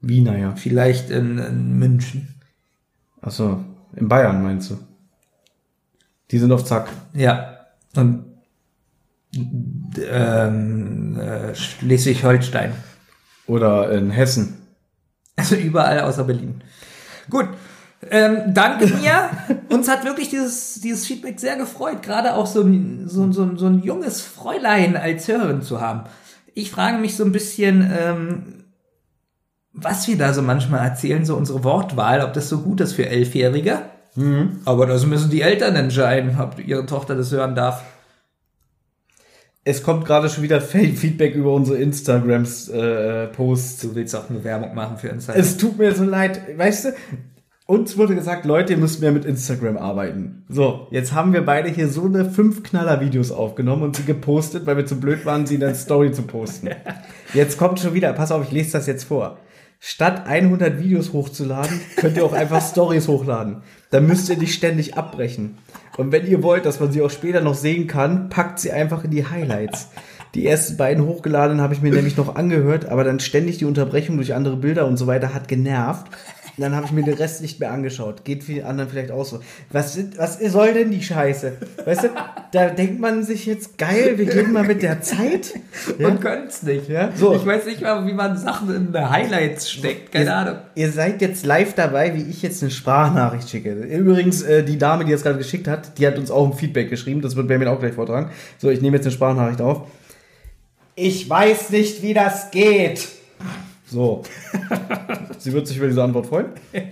Wie, naja? vielleicht in, in München. Ach so, in Bayern meinst du? Die sind auf Zack. Ja. Und ähm, äh, Schleswig-Holstein. Oder in Hessen. Also überall außer Berlin. Gut. Ähm, danke mir. Uns hat wirklich dieses, dieses Feedback sehr gefreut, gerade auch so ein, so, so, so ein junges Fräulein als Hörerin zu haben. Ich frage mich so ein bisschen, ähm, was wir da so manchmal erzählen, so unsere Wortwahl, ob das so gut ist für Elfjährige. Aber das müssen die Eltern entscheiden, ob ihre Tochter das hören darf. Es kommt gerade schon wieder Feedback über unsere Instagrams äh, Posts. Du willst auch eine Werbung machen für Instagram. Es tut mir so leid, weißt du? Uns wurde gesagt, Leute, ihr müsst mehr mit Instagram arbeiten. So, jetzt haben wir beide hier so eine fünf Knaller Videos aufgenommen und sie gepostet, weil wir zu blöd waren, sie in der Story zu posten. (laughs) Jetzt kommt schon wieder, pass auf, ich lese das jetzt vor. Statt 100 Videos hochzuladen, könnt ihr auch einfach Stories hochladen. Dann müsst ihr nicht ständig abbrechen. Und wenn ihr wollt, dass man sie auch später noch sehen kann, packt sie einfach in die Highlights. Die ersten beiden hochgeladenen habe ich mir nämlich noch angehört, aber dann ständig die Unterbrechung durch andere Bilder und so weiter hat genervt. Dann habe ich mir den Rest nicht mehr angeschaut. Geht die anderen vielleicht auch so. Was, was soll denn die Scheiße? Weißt du, da denkt man sich jetzt, geil, wir gehen mal mit der Zeit. (laughs) Ja? Und können's nicht. Ja, so. Ich weiß nicht mal, wie man Sachen in Highlights steckt. Keine Ahnung. Ihr seid jetzt live dabei, wie ich jetzt eine Sprachnachricht schicke. Übrigens, äh, die Dame, die das gerade geschickt hat, die hat uns auch ein Feedback geschrieben. Das wird Benjamin auch gleich vortragen. So, ich nehme jetzt eine Sprachnachricht auf. Ich weiß nicht, wie das geht. So. (laughs) Sie wird sich über diese Antwort freuen. (laughs)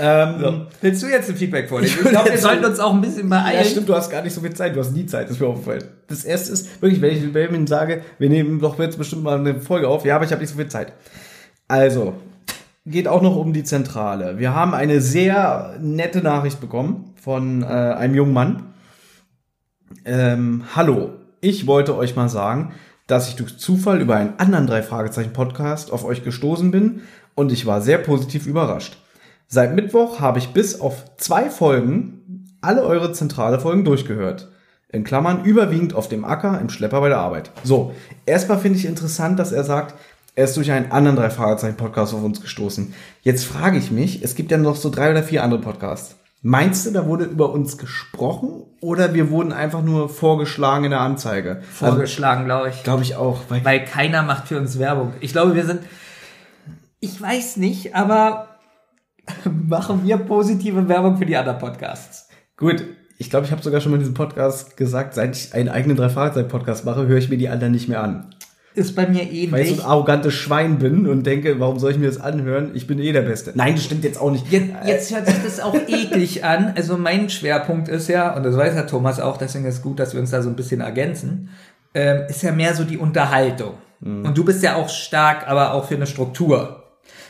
Ähm, Willst du jetzt ein Feedback vorlesen? Ich glaube, wir sollten uns auch ein bisschen Ja, beeilen. stimmt, du hast gar nicht so viel Zeit. Du hast nie Zeit, das ist mir aufgefallen. Das erste ist, wirklich, wenn ich Benjamin sage, wir nehmen doch jetzt bestimmt mal eine Folge auf. Ja, aber ich habe nicht so viel Zeit. Also, geht auch noch um die Zentrale. Wir haben eine sehr nette Nachricht bekommen von äh, einem jungen Mann. Ähm, hallo, ich wollte euch mal sagen, dass ich durch Zufall über einen anderen drei Fragezeichen Podcast auf euch gestoßen bin und ich war sehr positiv überrascht. Seit Mittwoch habe ich bis auf zwei Folgen alle eure zentrale Folgen durchgehört. In Klammern überwiegend auf dem Acker im Schlepper bei der Arbeit. So, erstmal finde ich interessant, dass er sagt, er ist durch einen anderen drei Fragezeichen Podcast auf uns gestoßen. Jetzt frage ich mich, es gibt ja noch so drei oder vier andere Podcasts. Meinst du, da wurde über uns gesprochen oder wir wurden einfach nur vorgeschlagen in der Anzeige? Also, Vorgeschlagen, glaube ich. glaube ich auch. Weil, Weil keiner macht für uns Werbung. Ich glaube, wir sind. Ich weiß nicht, aber (laughs) machen wir positive Werbung für die anderen Podcasts. gut, ich glaube, ich habe sogar schon mal in diesem Podcast gesagt, seit ich einen eigenen drei Fragezeichen Podcast mache, höre ich mir die anderen nicht mehr an. Ist bei mir Weil ich ähnlich. so ein arrogantes Schwein bin und denke, warum soll ich mir das anhören? Ich bin eh der Beste. Nein, das stimmt jetzt auch nicht. Jetzt, jetzt hört sich das auch eklig an. Also mein Schwerpunkt ist ja, und das weiß ja Thomas auch, deswegen ist es gut, dass wir uns da so ein bisschen ergänzen, ähm, ist ja mehr so die Unterhaltung. Und du bist ja auch stark, aber auch für eine Struktur.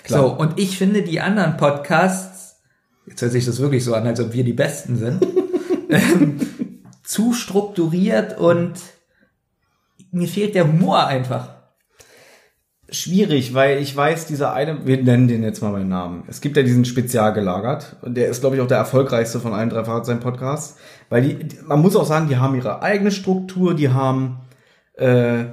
Klar. So, und ich finde die anderen Podcasts, jetzt hört sich das wirklich so an, als ob wir die Besten sind, (laughs) ähm, zu strukturiert und mir fehlt der Humor einfach. Schwierig, weil ich weiß, dieser eine, wir nennen den jetzt mal beim Namen. Es gibt ja diesen Spezial gelagert und der ist, glaube ich, auch der erfolgreichste von allen drei Fragezeichen Podcasts. Weil die- man muss auch sagen, die haben ihre eigene Struktur, die haben, äh,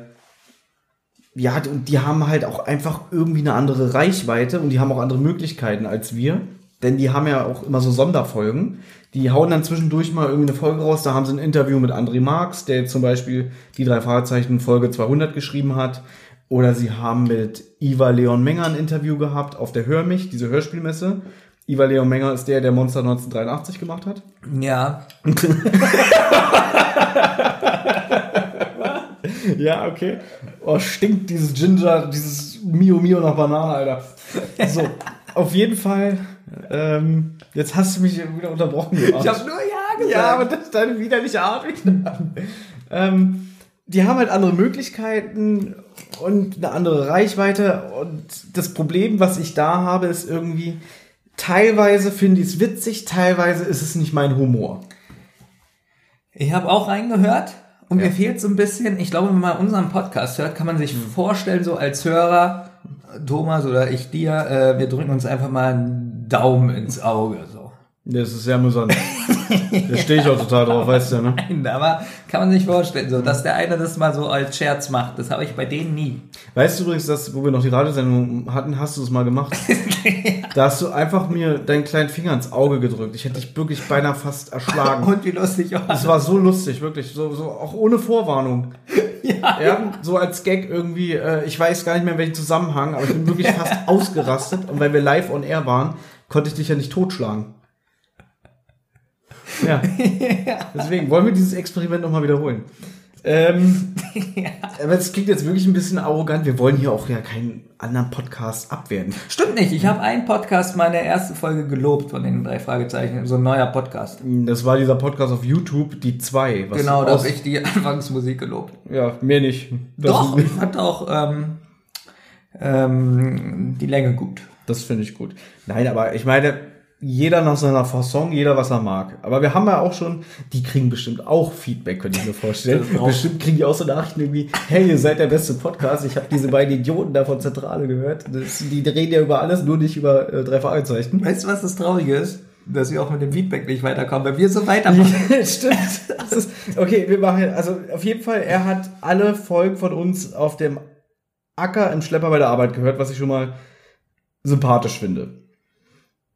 ja, und die haben halt auch einfach irgendwie eine andere Reichweite und die haben auch andere Möglichkeiten als wir. Denn die haben ja auch immer so Sonderfolgen. Die hauen dann zwischendurch mal irgendwie eine Folge raus. Da haben sie ein Interview mit André Marx, der zum Beispiel die drei Fragezeichen Folge 200 geschrieben hat. Oder sie haben mit Iva Leon Menger ein Interview gehabt auf der Hör mich, diese Hörspielmesse. Iva Leon Menger ist der, der Monster 1983 gemacht hat. Ja, (laughs) Ja, okay. Oh, stinkt dieses Ginger, dieses Mio Mio nach Banane, Alter. So, auf jeden Fall. Ähm, jetzt hast du mich wieder unterbrochen. Arsch. ich habe nur Ja gesagt. Ja, aber das ist deine widerliche Art. ähm, die haben halt andere Möglichkeiten und eine andere Reichweite. Und das Problem, was ich da habe, ist irgendwie, teilweise finde ich es witzig, teilweise ist es nicht mein Humor. Ich habe auch reingehört und mir fehlt so ein bisschen, ich glaube, wenn man unseren Podcast hört, kann man sich vorstellen, so als Hörer, Thomas oder ich dir, äh, wir drücken uns einfach mal einen Daumen ins Auge. So. Das ist sehr amüsant. (laughs) da stehe ich auch total drauf, weißt du, ne? (laughs) Nein, aber kann man sich vorstellen, so, dass der eine das mal so als Scherz macht. Das habe ich bei denen nie. Weißt du übrigens, dass, wo wir noch die Radiosendung hatten, hast du es mal gemacht? (laughs) Da hast du einfach mir deinen kleinen Finger ins Auge gedrückt. Ich hätte dich wirklich beinahe fast erschlagen. Und wie lustig war Es war so lustig, wirklich. So, so auch ohne Vorwarnung. (laughs) Ja, Ja, so als Gag irgendwie, äh, ich weiß gar nicht mehr in welchem Zusammenhang, aber ich bin wirklich (laughs) fast ausgerastet. Und weil wir live on air waren, konnte ich dich ja nicht totschlagen. Ja. (laughs) Deswegen wollen wir dieses Experiment nochmal wiederholen. Ähm, (laughs) Aber es klingt jetzt wirklich ein bisschen arrogant. Wir wollen hier auch ja keinen anderen Podcast abwerten. Stimmt nicht. Ich habe einen Podcast mal in der ersten Folge gelobt von den drei Fragezeichen. So ein neuer Podcast. Das war dieser Podcast auf YouTube, die zwei. was Genau, da habe ich die (laughs) Anfangsmusik gelobt. Ja, mehr nicht. Das, Doch, ich fand auch ähm, ähm, die Länge gut. Das finde ich gut. Nein, aber ich meine, jeder nach seiner Fasson, jeder was er mag. Aber wir haben ja auch schon, die kriegen bestimmt auch Feedback, könnte ich mir vorstellen. Bestimmt kriegen die auch so Nachrichten irgendwie, hey, ihr seid der beste Podcast. Ich habe diese beiden Idioten da von Zentrale gehört. Das, die reden ja über alles, nur nicht über äh, drei Fragezeichen. Weißt du, was das Traurige ist? Dass wir auch mit dem Feedback nicht weiterkommen, weil wir so weitermachen. (laughs) Stimmt. Ist, okay, wir machen, also auf jeden Fall, er hat alle Folgen von uns auf dem Acker im Schlepper bei der Arbeit gehört, was ich schon mal sympathisch finde.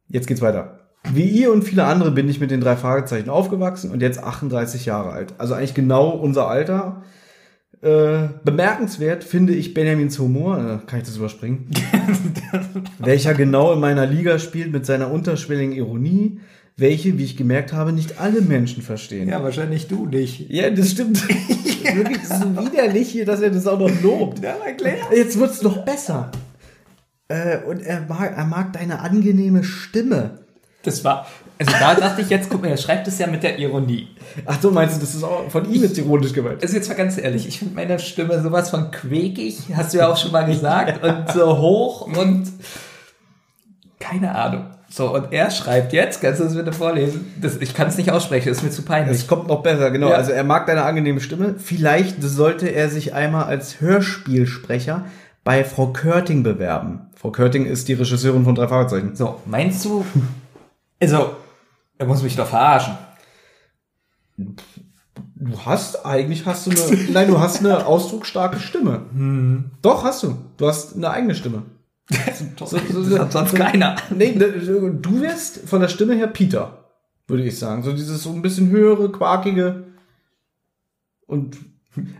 Jetzt geht's weiter. Wie ihr und viele andere bin ich mit den drei Fragezeichen aufgewachsen und jetzt 38 Jahre alt. Also eigentlich genau unser Alter. Äh, bemerkenswert finde ich Benjamins Humor, äh, kann ich das überspringen, (laughs) welcher genau in meiner Liga spielt mit seiner unterschwelligen Ironie, welche, wie ich gemerkt habe, nicht alle Menschen verstehen. Ja, wahrscheinlich du nicht. Ja, das stimmt. (laughs) Wirklich, das ist so widerlich hier, dass er das auch noch lobt. Ja, erklär. Jetzt wird's noch besser. Äh, und er mag, er mag deine angenehme Stimme. Das war, also da dachte ich jetzt, guck mal, er schreibt es ja mit der Ironie. Ach so, meinst du, das ist auch von ihm jetzt ironisch gemeint? Also jetzt mal ganz ehrlich, ich finde meine Stimme sowas von quäkig, hast du ja auch schon mal gesagt, (laughs) und so hoch und keine Ahnung. So, und er schreibt jetzt, kannst du das bitte vorlesen? Das, ich kann es nicht aussprechen, das ist mir zu peinlich. Es kommt noch besser, genau. Ja. Also er mag deine angenehme Stimme. Vielleicht sollte er sich einmal als Hörspielsprecher bei Frau Körting bewerben. Frau Körting ist die Regisseurin von drei Fragezeichen. So, meinst du, also, er muss mich doch verarschen. Du hast, eigentlich hast du eine, (laughs) nein, du hast eine ausdrucksstarke Stimme. Doch, hast du. Du hast eine eigene Stimme. (laughs) So, so, Das hat sonst keiner. Nee, ne, du wärst von der Stimme her Peter, würde ich sagen. So dieses so ein bisschen höhere, quakige. Und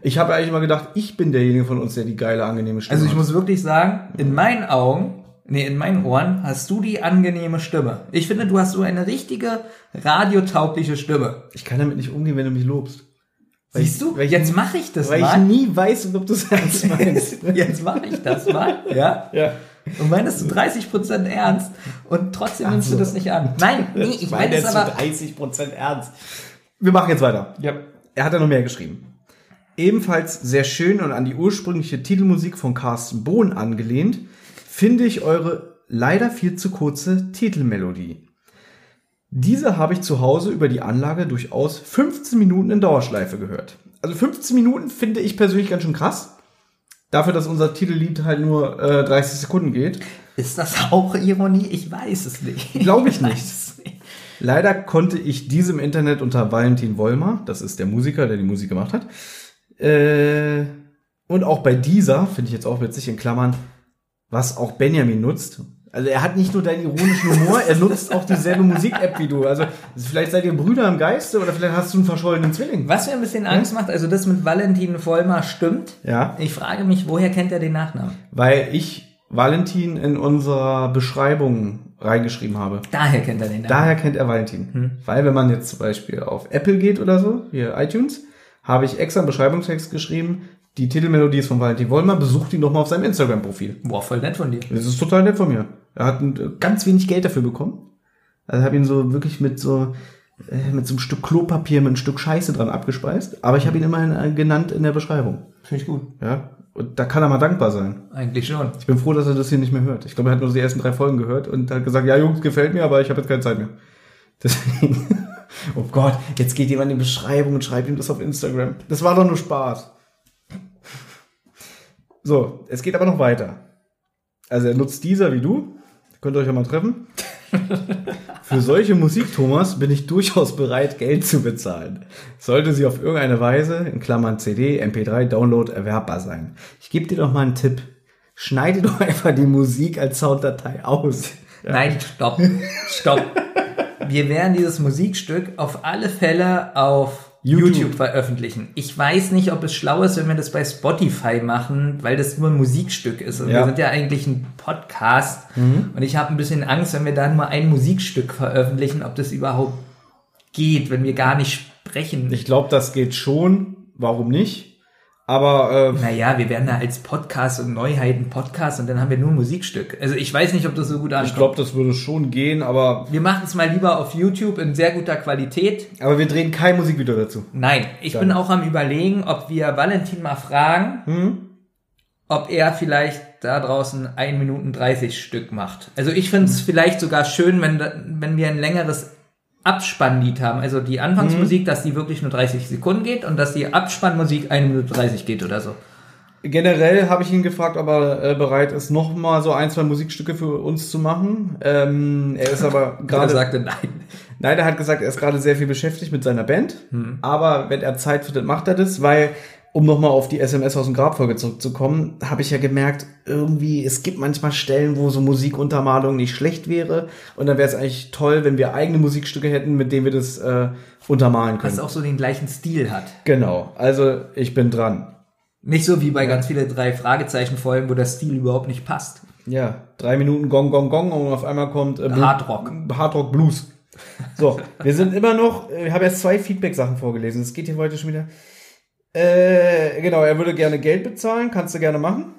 ich habe eigentlich immer gedacht, ich bin derjenige von uns, der die geile, angenehme Stimme Also ich hat. muss wirklich sagen, in meinen Augen, nee, in meinen Ohren hast du die angenehme Stimme. Ich finde, du hast so eine richtige radiotaugliche Stimme. Ich kann damit nicht umgehen, wenn du mich lobst. Weil Siehst ich, du? Weil ich, Jetzt mache ich das weil ich mal. nie weiß, ob du es ernst (laughs) meinst. Jetzt mache ich das mal. Ja. ja. Und meinst du 30% ernst und trotzdem nimmst so. du das nicht an. Nein, nee, (laughs) ich meine es aber. 30 ernst. Wir machen jetzt weiter. Ja. Er hat ja noch mehr geschrieben. Ebenfalls sehr schön und an die ursprüngliche Titelmusik von Carsten Bohn angelehnt, finde ich eure leider viel zu kurze Titelmelodie. Diese habe ich zu Hause über die Anlage durchaus 15 Minuten in Dauerschleife gehört. Also 15 Minuten finde ich persönlich ganz schön krass. Dafür, dass unser Titellied halt nur äh, 30 Sekunden geht. Ist das auch Ironie? Ich weiß es nicht. Glaube ich weiß nicht. nicht. Leider konnte ich diese im Internet unter Valentin Wollmer, das ist der Musiker, der die Musik gemacht hat, äh, und auch bei dieser, finde ich jetzt auch witzig, in Klammern, was auch Benjamin nutzt. Also er hat nicht nur deinen ironischen Humor, er nutzt auch dieselbe Musik-App wie du. Also vielleicht seid ihr Brüder im Geiste oder vielleicht hast du einen verschollenen Zwilling. Was mir ein bisschen Angst macht, also das mit Valentin Vollmer stimmt. Ja, Ich frage mich, woher kennt er den Nachnamen? weil ich Valentin in unserer Beschreibung reingeschrieben habe. Daher kennt er den Namen. Daher kennt er Valentin. Weil wenn man jetzt zum Beispiel auf Apple geht oder so, hier iTunes, habe ich extra einen Beschreibungstext geschrieben, die Titelmelodie ist von Valentin Wollmer, besucht ihn doch mal auf seinem Instagram-Profil. Boah, voll nett von dir. Das ist total nett von mir. Er hat äh, ganz wenig Geld dafür bekommen. Also habe ihn so wirklich mit so äh, mit so einem Stück Klopapier, mit einem Stück Scheiße dran abgespeist. Aber ich habe ihn immerhin äh, genannt in der Beschreibung. Finde ich gut. Ja, und da kann er mal dankbar sein. Eigentlich schon. Ich bin froh, dass er das hier nicht mehr hört. Ich glaube, er hat nur die ersten drei Folgen gehört und hat gesagt, ja Jungs, gefällt mir, aber ich habe jetzt keine Zeit mehr. Deswegen, (laughs) oh Gott, jetzt geht jemand in die Beschreibung und schreibt ihm das auf Instagram. Das war doch nur Spaß. So, es geht aber noch weiter. Also er nutzt dieser wie du. Könnt ihr euch ja mal treffen. (laughs) Für solche Musik, Thomas, bin ich durchaus bereit, Geld zu bezahlen. Sollte sie auf irgendeine Weise, in Klammern CD, MP3, Download, erwerbbar sein. Ich gebe dir doch mal einen Tipp. Schneide doch (laughs) einfach die Musik als Sounddatei aus. Nein, stopp. Stopp. Wir werden dieses Musikstück auf alle Fälle auf YouTube. YouTube. veröffentlichen. Ich weiß nicht, ob es schlau ist, wenn wir das bei Spotify machen, weil das nur ein Musikstück ist. Und Ja. wir sind ja eigentlich ein Podcast. Und ich habe ein bisschen Angst, wenn wir da nur ein Musikstück veröffentlichen, ob das überhaupt geht, wenn wir gar nicht sprechen. Ich glaube, das geht schon. Warum nicht? Aber äh, naja, wir werden da als Podcast und Neuheiten Podcast und dann haben wir nur ein Musikstück. Also ich weiß nicht, ob das so gut ankommt. ich glaube, das würde schon gehen. Aber, wir machen es mal lieber auf YouTube in sehr guter Qualität. aber wir drehen kein Musikvideo dazu. Nein, ich Dann- bin auch am überlegen, ob wir Valentin mal fragen, Hm? ob er vielleicht da draußen 1 Minuten 30 Stück macht. Also ich finde es vielleicht sogar schön, wenn, wenn wir ein längeres Abspannlied haben. Also die Anfangsmusik, dass die wirklich nur 30 Sekunden geht und dass die Abspannmusik 1 Minute 30 geht oder so. Generell habe ich ihn gefragt, ob er äh, bereit ist, noch mal so ein, zwei Musikstücke für uns zu machen. Ähm, er ist aber (laughs) Gerade gerade sagte nein. Nein, er hat gesagt, er ist gerade sehr viel beschäftigt mit seiner Band. Hm. Aber wenn er Zeit findet, macht er das, weil um nochmal auf die SMS aus dem Grabfolge zurückzukommen, habe ich ja gemerkt, irgendwie, es gibt manchmal Stellen, wo so Musikuntermalung nicht schlecht wäre. Und dann wäre es eigentlich toll, wenn wir eigene Musikstücke hätten, mit denen wir das äh, untermalen können. Was auch so den gleichen Stil hat. Genau, also ich bin dran. Nicht so wie bei ganz viele drei Fragezeichen-Folgen, wo der Stil überhaupt nicht passt. Ja, drei Minuten Gong, Gong, Gong und auf einmal kommt äh, Hardrock. Hardrock Blues. So, wir sind immer noch, ich habe erst zwei Feedback-Sachen vorgelesen. Es geht hier heute schon wieder. Äh, genau, er würde gerne Geld bezahlen, kannst du gerne machen.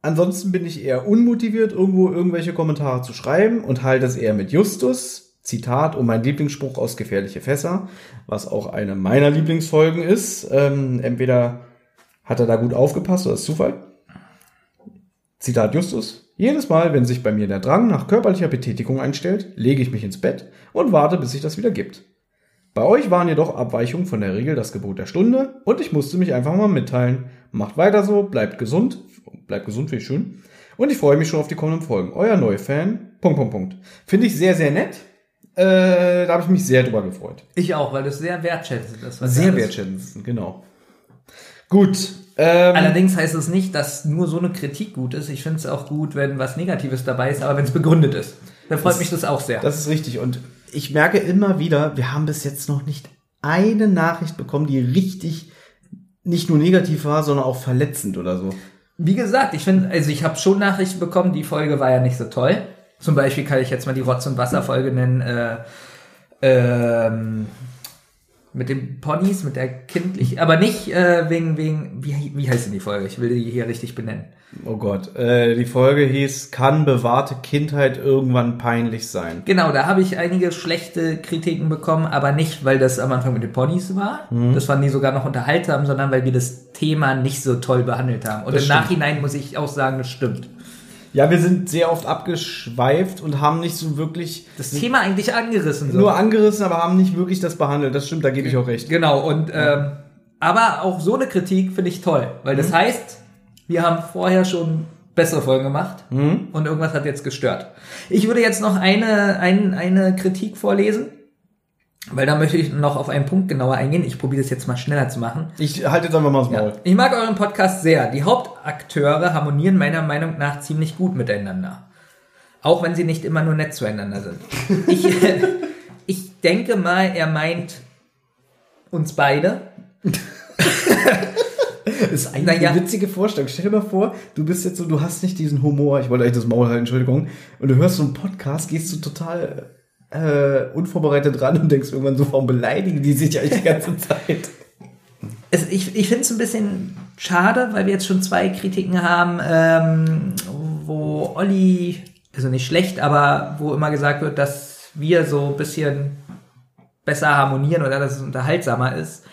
Ansonsten bin ich eher unmotiviert, irgendwo irgendwelche Kommentare zu schreiben und halte es eher mit Justus. Zitat um mein Lieblingsspruch aus Gefährliche Fässer, was auch eine meiner Lieblingsfolgen ist. Ähm, entweder hat er da gut aufgepasst oder ist Zufall. Zitat Justus. Jedes Mal, wenn sich bei mir der Drang nach körperlicher Betätigung einstellt, lege ich mich ins Bett und warte, bis sich das wieder gibt. Bei euch waren jedoch Abweichungen von der Regel das Gebot der Stunde und ich musste mich einfach mal mitteilen. Macht weiter so, bleibt gesund, bleibt gesund, wie schön. Und ich freue mich schon auf die kommenden Folgen. Euer Neufan, Punkt, Punkt, Punkt. Finde ich sehr, sehr nett. Äh, da habe ich mich sehr drüber gefreut. Ich auch, weil das sehr wertschätzend ist. Was Sehr wertschätzend, genau. Gut. Ähm, Allerdings heißt es nicht, dass nur so eine Kritik gut ist. Ich finde es auch gut, wenn was Negatives dabei ist, aber wenn es begründet ist. Dann freut Das- mich das auch sehr. Das ist richtig. Und ich merke immer wieder, wir haben bis jetzt noch nicht eine Nachricht bekommen, die richtig nicht nur negativ war, sondern auch verletzend oder so. Wie gesagt, ich finde, also ich habe schon Nachrichten bekommen, die Folge war ja nicht so toll. Zum Beispiel kann ich jetzt mal die Rotz- und Wasser-Folge nennen, äh, ähm, mit den Ponys, mit der kindlich, aber nicht äh, wegen, wegen, wie, wie heißt denn die Folge? Ich will die hier richtig benennen. Oh Gott. Äh, die Folge hieß, kann bewahrte Kindheit irgendwann peinlich sein? Genau, da habe ich einige schlechte Kritiken bekommen, aber nicht, weil das am Anfang mit den Ponys war. Mhm. Das fanden die sogar noch unterhaltsam, sondern weil wir das Thema nicht so toll behandelt haben. Und Das im stimmt. Nachhinein muss ich auch sagen, das stimmt. Ja, wir sind sehr oft abgeschweift und haben nicht so wirklich Das Thema eigentlich angerissen. So. nur angerissen, aber haben nicht wirklich das behandelt. Das stimmt, da gebe ich auch recht. Genau, und ähm, aber auch so eine Kritik finde ich toll, weil Mhm. das heißt, wir haben vorher schon bessere Folgen gemacht Mhm. und irgendwas hat jetzt gestört. Ich würde jetzt noch eine, ein, eine Kritik vorlesen, weil da möchte ich noch auf einen Punkt genauer eingehen. Ich probiere das jetzt mal schneller zu machen. Ich halte jetzt einfach mal das Maul. Ja. Ich mag euren Podcast sehr. Die Hauptakteure harmonieren meiner Meinung nach ziemlich gut miteinander. Auch wenn sie nicht immer nur nett zueinander sind. (laughs) Ich, (laughs) ich denke mal, er meint uns beide. Das ist eigentlich Naja. eine witzige Vorstellung. Stell dir mal vor, du bist jetzt so, du hast nicht diesen Humor, ich wollte eigentlich das Maul halten, Entschuldigung, und du hörst so einen Podcast, gehst du total äh, unvorbereitet ran und denkst irgendwann so, warum beleidigen die sich eigentlich die ganze (laughs) Zeit? Es, ich ich finde es ein bisschen schade, weil wir jetzt schon zwei Kritiken haben, ähm, wo Olli, also nicht schlecht, aber wo immer gesagt wird, dass wir so ein bisschen besser harmonieren oder dass es unterhaltsamer ist.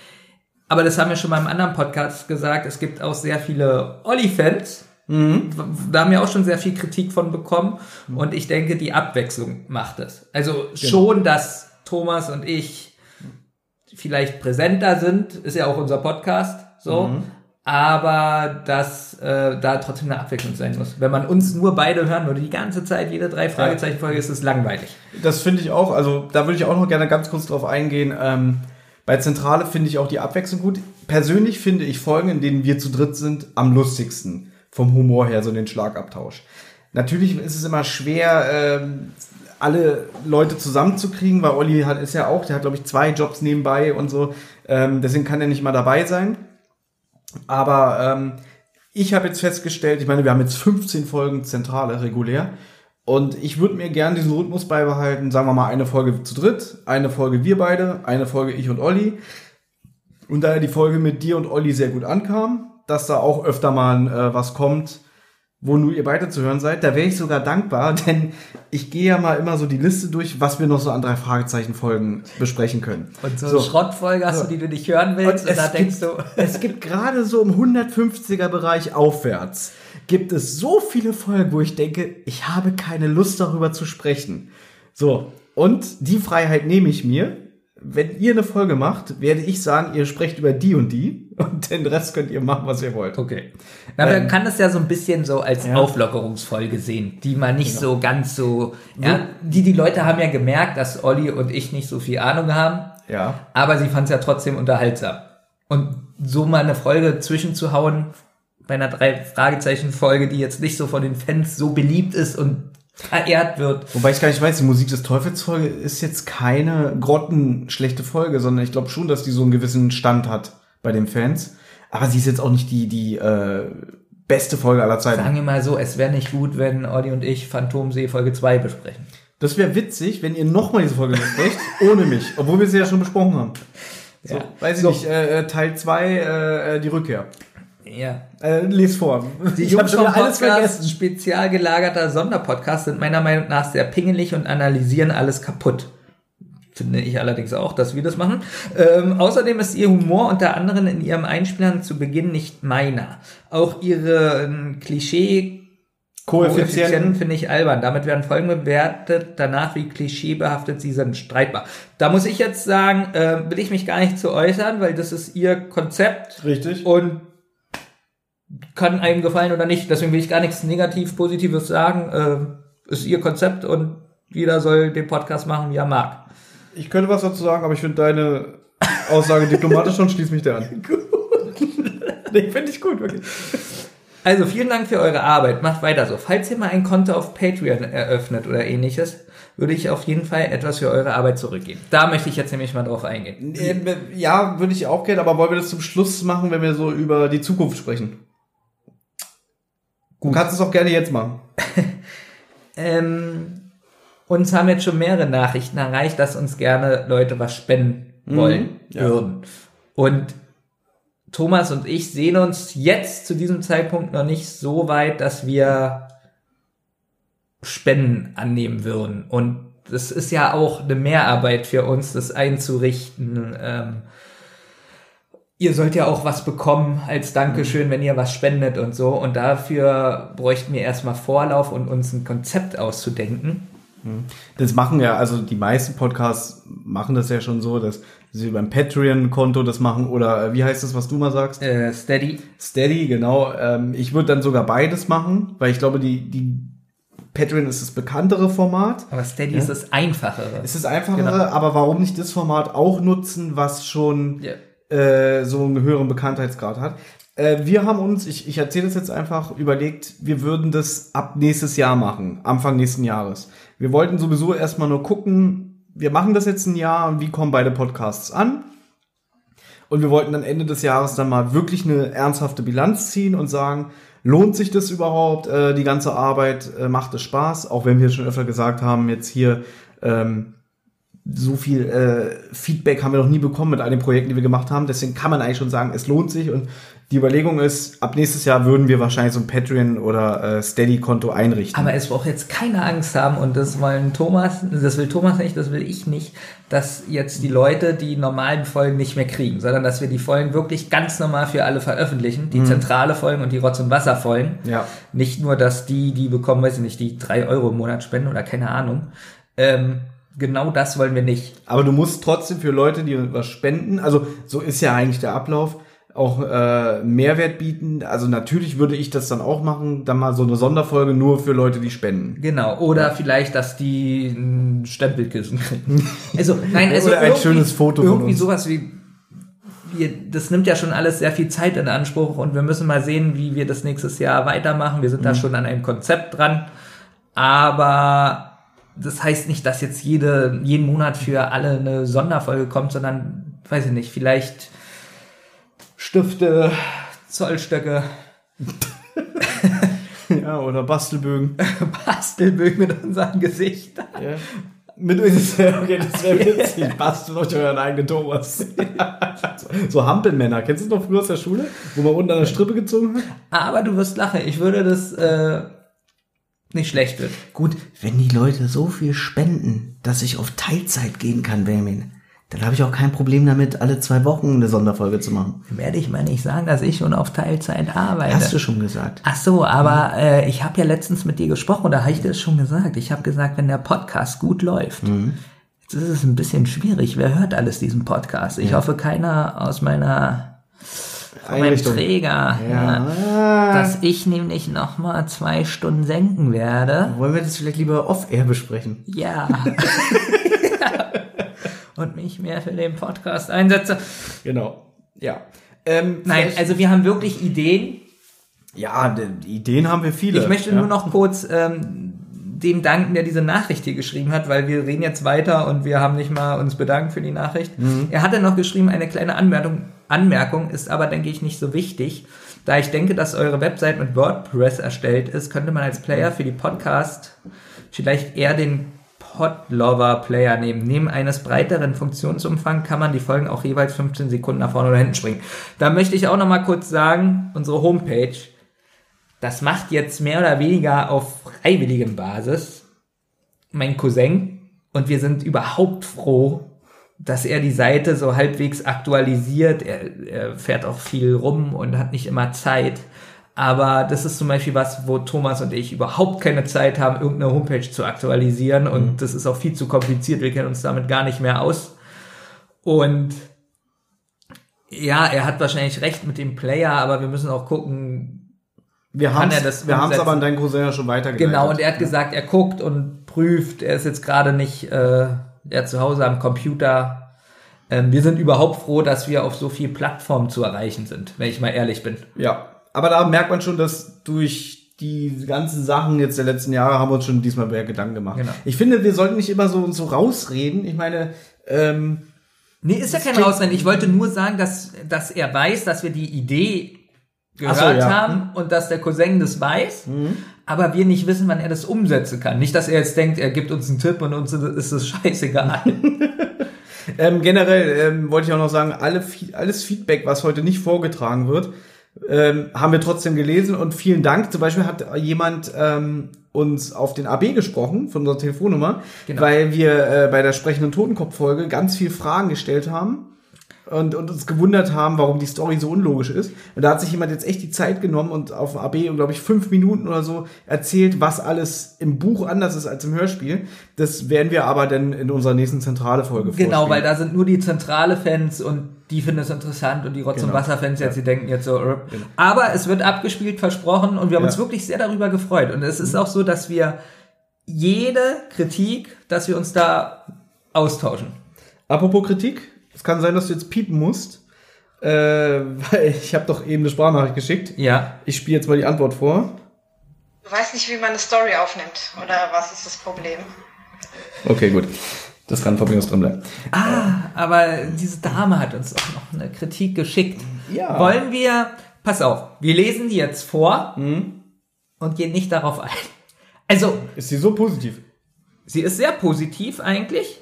Aber das haben wir schon mal im anderen Podcast gesagt. Es gibt auch sehr viele Olli-Fans. Da haben wir auch schon sehr viel Kritik von bekommen. Und ich denke, die Abwechslung macht es. Also schon, dass Thomas und ich vielleicht präsenter sind, ist ja auch unser Podcast so. Aber dass äh, da trotzdem eine Abwechslung sein muss. Wenn man uns nur beide hören würde, die ganze Zeit, jede drei Fragezeichen-Folge, ist es langweilig. Das finde ich auch, also da würde ich auch noch gerne ganz kurz drauf eingehen. Ähm, bei Zentrale finde ich auch die Abwechslung gut. Persönlich finde ich Folgen, in denen wir zu dritt sind, am lustigsten. Vom Humor her, so den Schlagabtausch. Natürlich ist es immer schwer, ähm, alle Leute zusammenzukriegen, weil Olli hat, ist ja auch, der hat glaube ich zwei Jobs nebenbei und so. Ähm, deswegen kann er nicht mal dabei sein. Aber ähm, ich habe jetzt festgestellt, ich meine, wir haben jetzt 15 Folgen Zentrale regulär. Und ich würde mir gern diesen Rhythmus beibehalten. Sagen wir mal eine Folge zu dritt, eine Folge wir beide, eine Folge ich und Olli. Und da die Folge mit dir und Olli sehr gut ankam, dass da auch öfter mal äh, was kommt, wo nur ihr beide zu hören seid, da wäre ich sogar dankbar, (laughs) denn ich gehe ja mal immer so die Liste durch, was wir noch so an drei Fragezeichen-Folgen besprechen können. Und so, So. eine Schrottfolge hast du, die du nicht hören willst, und, da denkst du, (laughs) es gibt gerade so im 150er Bereich aufwärts, gibt es so viele Folgen, wo ich denke, ich habe keine Lust darüber zu sprechen. So, und die Freiheit nehme ich mir. Wenn ihr eine Folge macht, werde ich sagen, ihr sprecht über die und die (laughs) und den Rest könnt ihr machen, was ihr wollt. okay. Na, man kann das ja so ein bisschen so als Ja. Auflockerungsfolge sehen, die man nicht so ganz so, ja, die, die Leute haben ja gemerkt, dass Olli und ich nicht so viel Ahnung haben, Ja. aber sie fanden es ja trotzdem unterhaltsam. Und so mal eine Folge zwischenzuhauen, bei einer drei Fragezeichen Folge, die jetzt nicht so von den Fans so beliebt ist und verehrt wird. Wobei ich gar nicht weiß, die Musik des Teufels Folge ist jetzt keine grottenschlechte Folge, sondern ich glaube schon, dass die so einen gewissen Stand hat bei den Fans. Aber sie ist jetzt auch nicht die, die äh, beste Folge aller Zeiten. Sagen wir mal so, es wäre nicht gut, wenn Audi und ich Phantomsee Folge 2 besprechen. Das wäre witzig, wenn ihr nochmal diese Folge besprecht, (laughs) ohne mich, obwohl wir sie ja schon besprochen haben. So, Ja. weiß ich So. nicht, äh, äh, Teil 2, äh, äh, die Rückkehr. Ja. Äh, les vor. Die Jungs vom alles vergessen. spezial gelagerter Sonderpodcast, sind meiner Meinung nach sehr pingelig und analysieren alles kaputt. Finde ich allerdings auch, dass wir das machen. Ähm, außerdem ist ihr Humor unter anderem in ihrem Einspielern zu Beginn nicht meiner. Auch ihre ähm, Klischee Koeffizienten. finde ich albern. Damit werden Folgen bewertet, danach wie klischeebehaftet sie sind, streitbar. Da muss ich jetzt sagen, äh, will ich mich gar nicht zu äußern, weil das ist ihr Konzept Richtig. und kann einem gefallen oder nicht. Deswegen will ich gar nichts negativ Positives sagen. Äh, ist ihr Konzept und jeder soll den Podcast machen, wie er mag. Ich könnte was dazu sagen, aber ich finde deine Aussage diplomatisch und schließe mich der an. (laughs) nee, finde ich gut, wirklich. Also vielen Dank für eure Arbeit. Macht weiter so. Falls ihr mal ein Konto auf Patreon eröffnet oder ähnliches, würde ich auf jeden Fall etwas für eure Arbeit zurückgeben. Da möchte ich jetzt nämlich mal drauf eingehen. Ja, würde ich auch gerne, aber wollen wir das zum Schluss machen, wenn wir so über die Zukunft sprechen? Du kannst es auch gerne jetzt machen. (laughs) Ähm, uns haben jetzt schon mehrere Nachrichten erreicht, dass uns gerne Leute was spenden wollen ja. würden. Und Thomas und ich sehen uns jetzt zu diesem Zeitpunkt noch nicht so weit, dass wir Spenden annehmen würden. Und das ist ja auch eine Mehrarbeit für uns, das einzurichten. Ähm, ihr sollt ja auch was bekommen als Dankeschön, wenn ihr was spendet und so. Und dafür bräuchten wir erstmal Vorlauf und uns ein Konzept auszudenken. Das machen ja, also die meisten Podcasts machen das ja schon so, dass sie beim Patreon-Konto das machen oder äh, wie heißt das, was du mal sagst? Äh, Steady. Steady, genau. Ähm, ich würde dann sogar beides machen, weil ich glaube, die, die Patreon ist das bekanntere Format. Aber Steady ist das Einfachere. Es ist einfacher, Genau. aber warum nicht das Format auch nutzen, was schon Ja. Äh, so einen höheren Bekanntheitsgrad hat? Äh, wir haben uns, ich, ich erzähle das jetzt einfach, überlegt, wir würden das ab nächstes Jahr machen, Anfang nächsten Jahres. Wir wollten sowieso erstmal nur gucken, wir machen das jetzt ein Jahr und wie kommen beide Podcasts an? Und wir wollten dann Ende des Jahres dann mal wirklich eine ernsthafte Bilanz ziehen und sagen, lohnt sich das überhaupt, äh, die ganze Arbeit, äh, macht es Spaß? Auch wenn wir schon öfter gesagt haben, jetzt hier ähm, so viel äh, Feedback haben wir noch nie bekommen mit all den Projekten, die wir gemacht haben. Deswegen kann man eigentlich schon sagen, es lohnt sich. Und die Überlegung ist, ab nächstes Jahr würden wir wahrscheinlich so ein Patreon oder äh, Steady-Konto einrichten. Aber es braucht jetzt keine Angst haben und das wollen Thomas, das will Thomas nicht, das will ich nicht, dass jetzt die Leute die normalen Folgen nicht mehr kriegen, sondern dass wir die Folgen wirklich ganz normal für alle veröffentlichen, die zentrale Folgen und die Rotz- und Wasser-Folgen. Ja. Nicht nur, dass die, die bekommen, weiß ich nicht, die drei Euro im Monat spenden oder keine Ahnung. Ähm, genau das wollen wir nicht. Aber du musst trotzdem für Leute, die was spenden, also so ist ja eigentlich der Ablauf, auch äh, Mehrwert bieten. Also natürlich würde ich das dann auch machen, dann mal so eine Sonderfolge nur für Leute, die spenden. Genau. Oder vielleicht, dass die ein Stempelkissen kriegen. Also, nein, (laughs) also Oder ein irgendwie- schönes Foto von Irgendwie sowas wie, wir, das nimmt ja schon alles sehr viel Zeit in Anspruch und wir müssen mal sehen, wie wir das nächstes Jahr weitermachen. Wir sind Mhm. da schon an einem Konzept dran. Aber das heißt nicht, dass jetzt jede, jeden Monat für alle eine Sonderfolge kommt, sondern, weiß ich nicht, vielleicht Stifte, Zollstöcke, (laughs) Ja, oder Bastelbögen. (laughs) Bastelbögen mit unseren Gesichtern. Ja. Mit (laughs) okay, das wäre witzig. Bastelt euch euren eigenen Thomas. so Hampelmänner. Kennst du das noch früher aus der Schule? Wo man unten an der Strippe gezogen hat? Aber du wirst lachen. Ich würde das äh, nicht schlecht wird. Gut, wenn die Leute so viel spenden, dass ich auf Teilzeit gehen kann, Benjamin, dann habe ich auch kein Problem damit, alle zwei Wochen eine Sonderfolge zu machen. Werde ich mal nicht sagen, dass ich schon auf Teilzeit arbeite. Hast du schon gesagt. Ach so, aber äh, ich habe ja letztens mit dir gesprochen, da habe ich dir das schon gesagt. Ich habe gesagt, wenn der Podcast gut läuft, jetzt ist es ein bisschen schwierig. Wer hört alles diesen Podcast? Ich hoffe, keiner aus meiner von meinem Einrichtung. Träger, ja. Ja. dass ich nämlich noch mal zwei Stunden senken werde. Wollen wir das vielleicht lieber off-air besprechen? Ja. (laughs) (laughs) Und mich mehr für den Podcast einsetze. Genau. Ja. Ähm, Nein, also wir haben wirklich Ideen. ja, Ideen haben wir viele. Ich möchte ja. nur noch kurz ähm, dem danken, der diese Nachricht hier geschrieben hat, weil wir reden jetzt weiter und wir haben nicht mal uns bedankt für die Nachricht. Er hatte noch geschrieben, eine kleine Anmerkung, Anmerkung ist aber, denke ich, nicht so wichtig. Da ich denke, dass eure Website mit WordPress erstellt ist, könnte man als Player für die Podcast vielleicht eher den Podlover Player nehmen. Neben eines breiteren Funktionsumfangs kann man die Folgen auch jeweils 15 Sekunden nach vorne oder hinten springen. Da möchte ich auch noch mal kurz sagen, unsere Homepage, das macht jetzt mehr oder weniger auf freiwilligem Basis mein Cousin und wir sind überhaupt froh, dass er die Seite so halbwegs aktualisiert. Er, er fährt auch viel rum und hat nicht immer Zeit. Aber das ist zum Beispiel was, wo Thomas und ich überhaupt keine Zeit haben, irgendeine Homepage zu aktualisieren. Und das ist auch viel zu kompliziert. Wir kennen uns damit gar nicht mehr aus. Und ja, er hat wahrscheinlich recht mit dem Player, aber wir müssen auch gucken, wir haben es aber an deinen Cousin ja schon weitergeleitet. Genau, und er hat gesagt, er guckt und prüft. Er ist jetzt gerade nicht äh, er zu Hause am Computer. Ähm, wir sind überhaupt froh, dass wir auf so viel Plattformen zu erreichen sind, wenn ich mal ehrlich bin. Ja, aber da merkt man schon, dass durch die ganzen Sachen jetzt der letzten Jahre haben wir uns schon diesmal mehr Gedanken gemacht. Genau. Ich finde, wir sollten nicht immer so so rausreden. Ich meine, ähm, Nee, ist ja kein Rausrennen. Ich wollte nur sagen, dass, dass er weiß, dass wir die Idee gehört so, ja. haben und dass der Cousin das weiß, aber wir nicht wissen, wann er das umsetzen kann. Nicht, dass er jetzt denkt, er gibt uns einen Tipp und uns ist es scheißegal. (laughs) ähm, generell ähm, wollte ich auch noch sagen, alle, alles Feedback, was heute nicht vorgetragen wird, ähm, haben wir trotzdem gelesen und vielen Dank. Zum Beispiel hat jemand ähm, uns auf den AB gesprochen von unserer Telefonnummer, Genau. weil wir äh, bei der sprechenden Totenkopf-Folge ganz viel Fragen gestellt haben und, und uns gewundert haben, warum die Story so unlogisch ist. Und da hat sich jemand jetzt echt die Zeit genommen und auf dem AB, glaube ich, fünf Minuten oder so erzählt, was alles im Buch anders ist als im Hörspiel. Das werden wir aber dann in unserer nächsten zentrale Folge Genau, weil da sind nur die zentrale Fans und die finden es interessant und die Rotz- und Genau. Wasser-Fans jetzt, die denken jetzt so, äh. aber es wird abgespielt, versprochen und wir haben Ja. uns wirklich sehr darüber gefreut. Und es ist auch so, dass wir jede Kritik, dass wir uns da austauschen. Apropos Kritik, es kann sein, dass du jetzt piepen musst, äh, weil ich habe doch eben eine Sprachnachricht geschickt. Ja. Ich spiele jetzt mal die Antwort vor. Du weißt nicht, wie man eine Story aufnimmt. Oder was ist das Problem? Okay, gut. Das kann problemlos drin bleiben. Ah, aber diese Dame hat uns auch noch eine Kritik geschickt. Ja. Wollen wir, pass auf, wir lesen die jetzt vor Mhm. und gehen nicht darauf ein. Also, Ist sie so positiv? Sie ist sehr positiv eigentlich,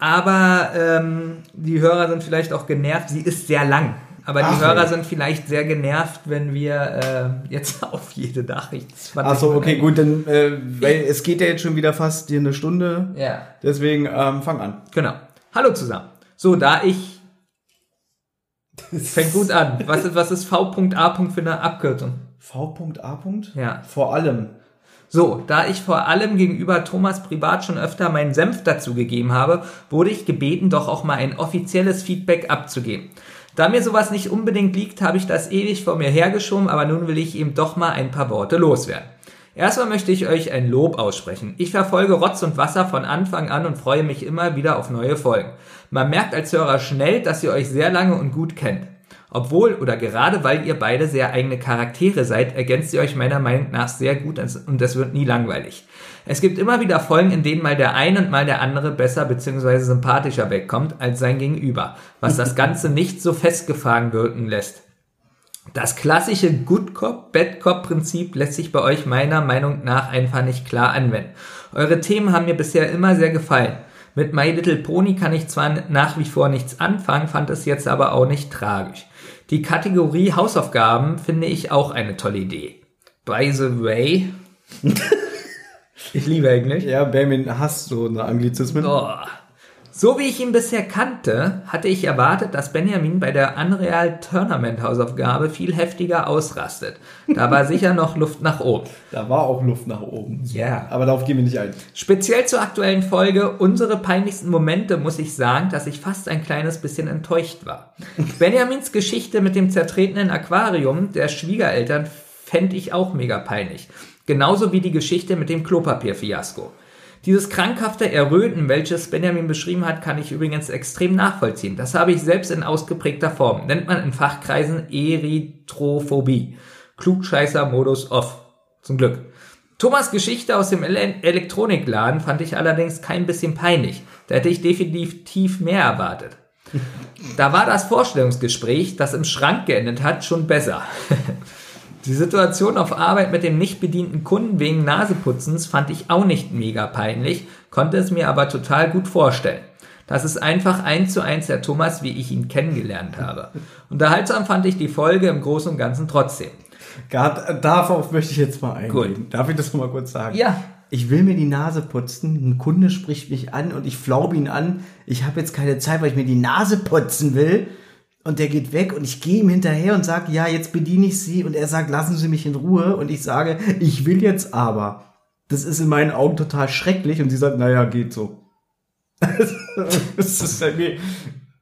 aber ähm, die Hörer sind vielleicht auch genervt. Sie ist sehr lang, aber die Ach, Hörer ja. sind vielleicht sehr genervt, wenn wir äh, jetzt (laughs) auf jede Nachricht 20 Ach so, okay, gut, dann, äh, weil es geht ja jetzt schon wieder fast hier eine Stunde. Ja, Deswegen, ähm, fang an. genau. Hallo zusammen. So, da ich fängt gut an. Was ist, was ist V.A. für eine Abkürzung? V.A. Ja. Vor allem. So, da ich vor allem gegenüber Thomas privat schon öfter meinen Senf dazu gegeben habe, wurde ich gebeten, doch auch mal ein offizielles Feedback abzugeben. Da mir sowas nicht unbedingt liegt, habe ich das ewig vor mir hergeschoben, aber nun will ich eben doch mal ein paar Worte loswerden. Erstmal möchte ich euch ein Lob aussprechen. Ich verfolge Rotz und Wasser von Anfang an und freue mich immer wieder auf neue Folgen. Man merkt als Hörer schnell, dass ihr euch sehr lange und gut kennt. Obwohl oder gerade weil ihr beide sehr eigene Charaktere seid, ergänzt ihr euch meiner Meinung nach sehr gut und es wird nie langweilig. Es gibt immer wieder Folgen, in denen mal der eine und mal der andere besser bzw. sympathischer wegkommt als sein Gegenüber, was das Ganze (laughs) nicht so festgefahren wirken lässt. Das klassische Good Cop, Bad Cop Prinzip lässt sich bei euch meiner Meinung nach einfach nicht klar anwenden. Eure Themen haben mir bisher immer sehr gefallen. Mit My Little Pony kann ich zwar nach wie vor nichts anfangen, fand es jetzt aber auch nicht tragisch. Die Kategorie Hausaufgaben finde ich auch eine tolle Idee. By the way, (laughs) ich liebe Englisch. Ja, Benjamin hasst so eine Anglizismen. Oh. So wie ich ihn bisher kannte, hatte ich erwartet, dass Benjamin bei der Unreal Tournament Hausaufgabe viel heftiger ausrastet. Da war sicher noch Luft nach oben. (laughs) Da war auch Luft nach oben. Ja. Aber darauf gehen wir nicht ein. Speziell zur aktuellen Folge Unsere peinlichsten Momente muss ich sagen, dass ich fast ein kleines bisschen enttäuscht war. (laughs) Benjamins Geschichte mit dem zertretenen Aquarium der Schwiegereltern fände ich auch mega peinlich. Genauso wie die Geschichte mit dem Klopapierfiasko. Dieses krankhafte Erröten, welches Benjamin beschrieben hat, kann ich übrigens extrem nachvollziehen. Das habe ich selbst in ausgeprägter Form. Nennt man in Fachkreisen Erythrophobie. Klugscheißer-Modus off. Zum Glück. Thomas Geschichte aus dem Ele Elektronikladen fand ich allerdings kein bisschen peinlich. Da hätte ich definitiv mehr erwartet. Da war das Vorstellungsgespräch, das im Schrank geendet hat, schon besser. (laughs) Die Situation auf Arbeit mit dem nicht bedienten Kunden wegen Naseputzens fand ich auch nicht mega peinlich, konnte es mir aber total gut vorstellen. Das ist einfach eins zu eins der Thomas, wie ich ihn kennengelernt habe. Unterhaltsam fand ich die Folge im Großen und Ganzen trotzdem. Gard, darauf möchte ich jetzt mal eingehen. Gut. Darf ich das noch mal kurz sagen? Ja. Ich will mir die Nase putzen, ein Kunde spricht mich an und ich flaube ihn an. Ich habe jetzt keine Zeit, weil ich mir die Nase putzen will. Und der geht weg und ich gehe ihm hinterher und sage, ja, jetzt bediene ich Sie. Und er sagt, lassen Sie mich in Ruhe. Und ich sage, ich will jetzt aber. Das ist in meinen Augen total schrecklich. Und sie sagt, naja, geht so. (laughs) ist irgendwie,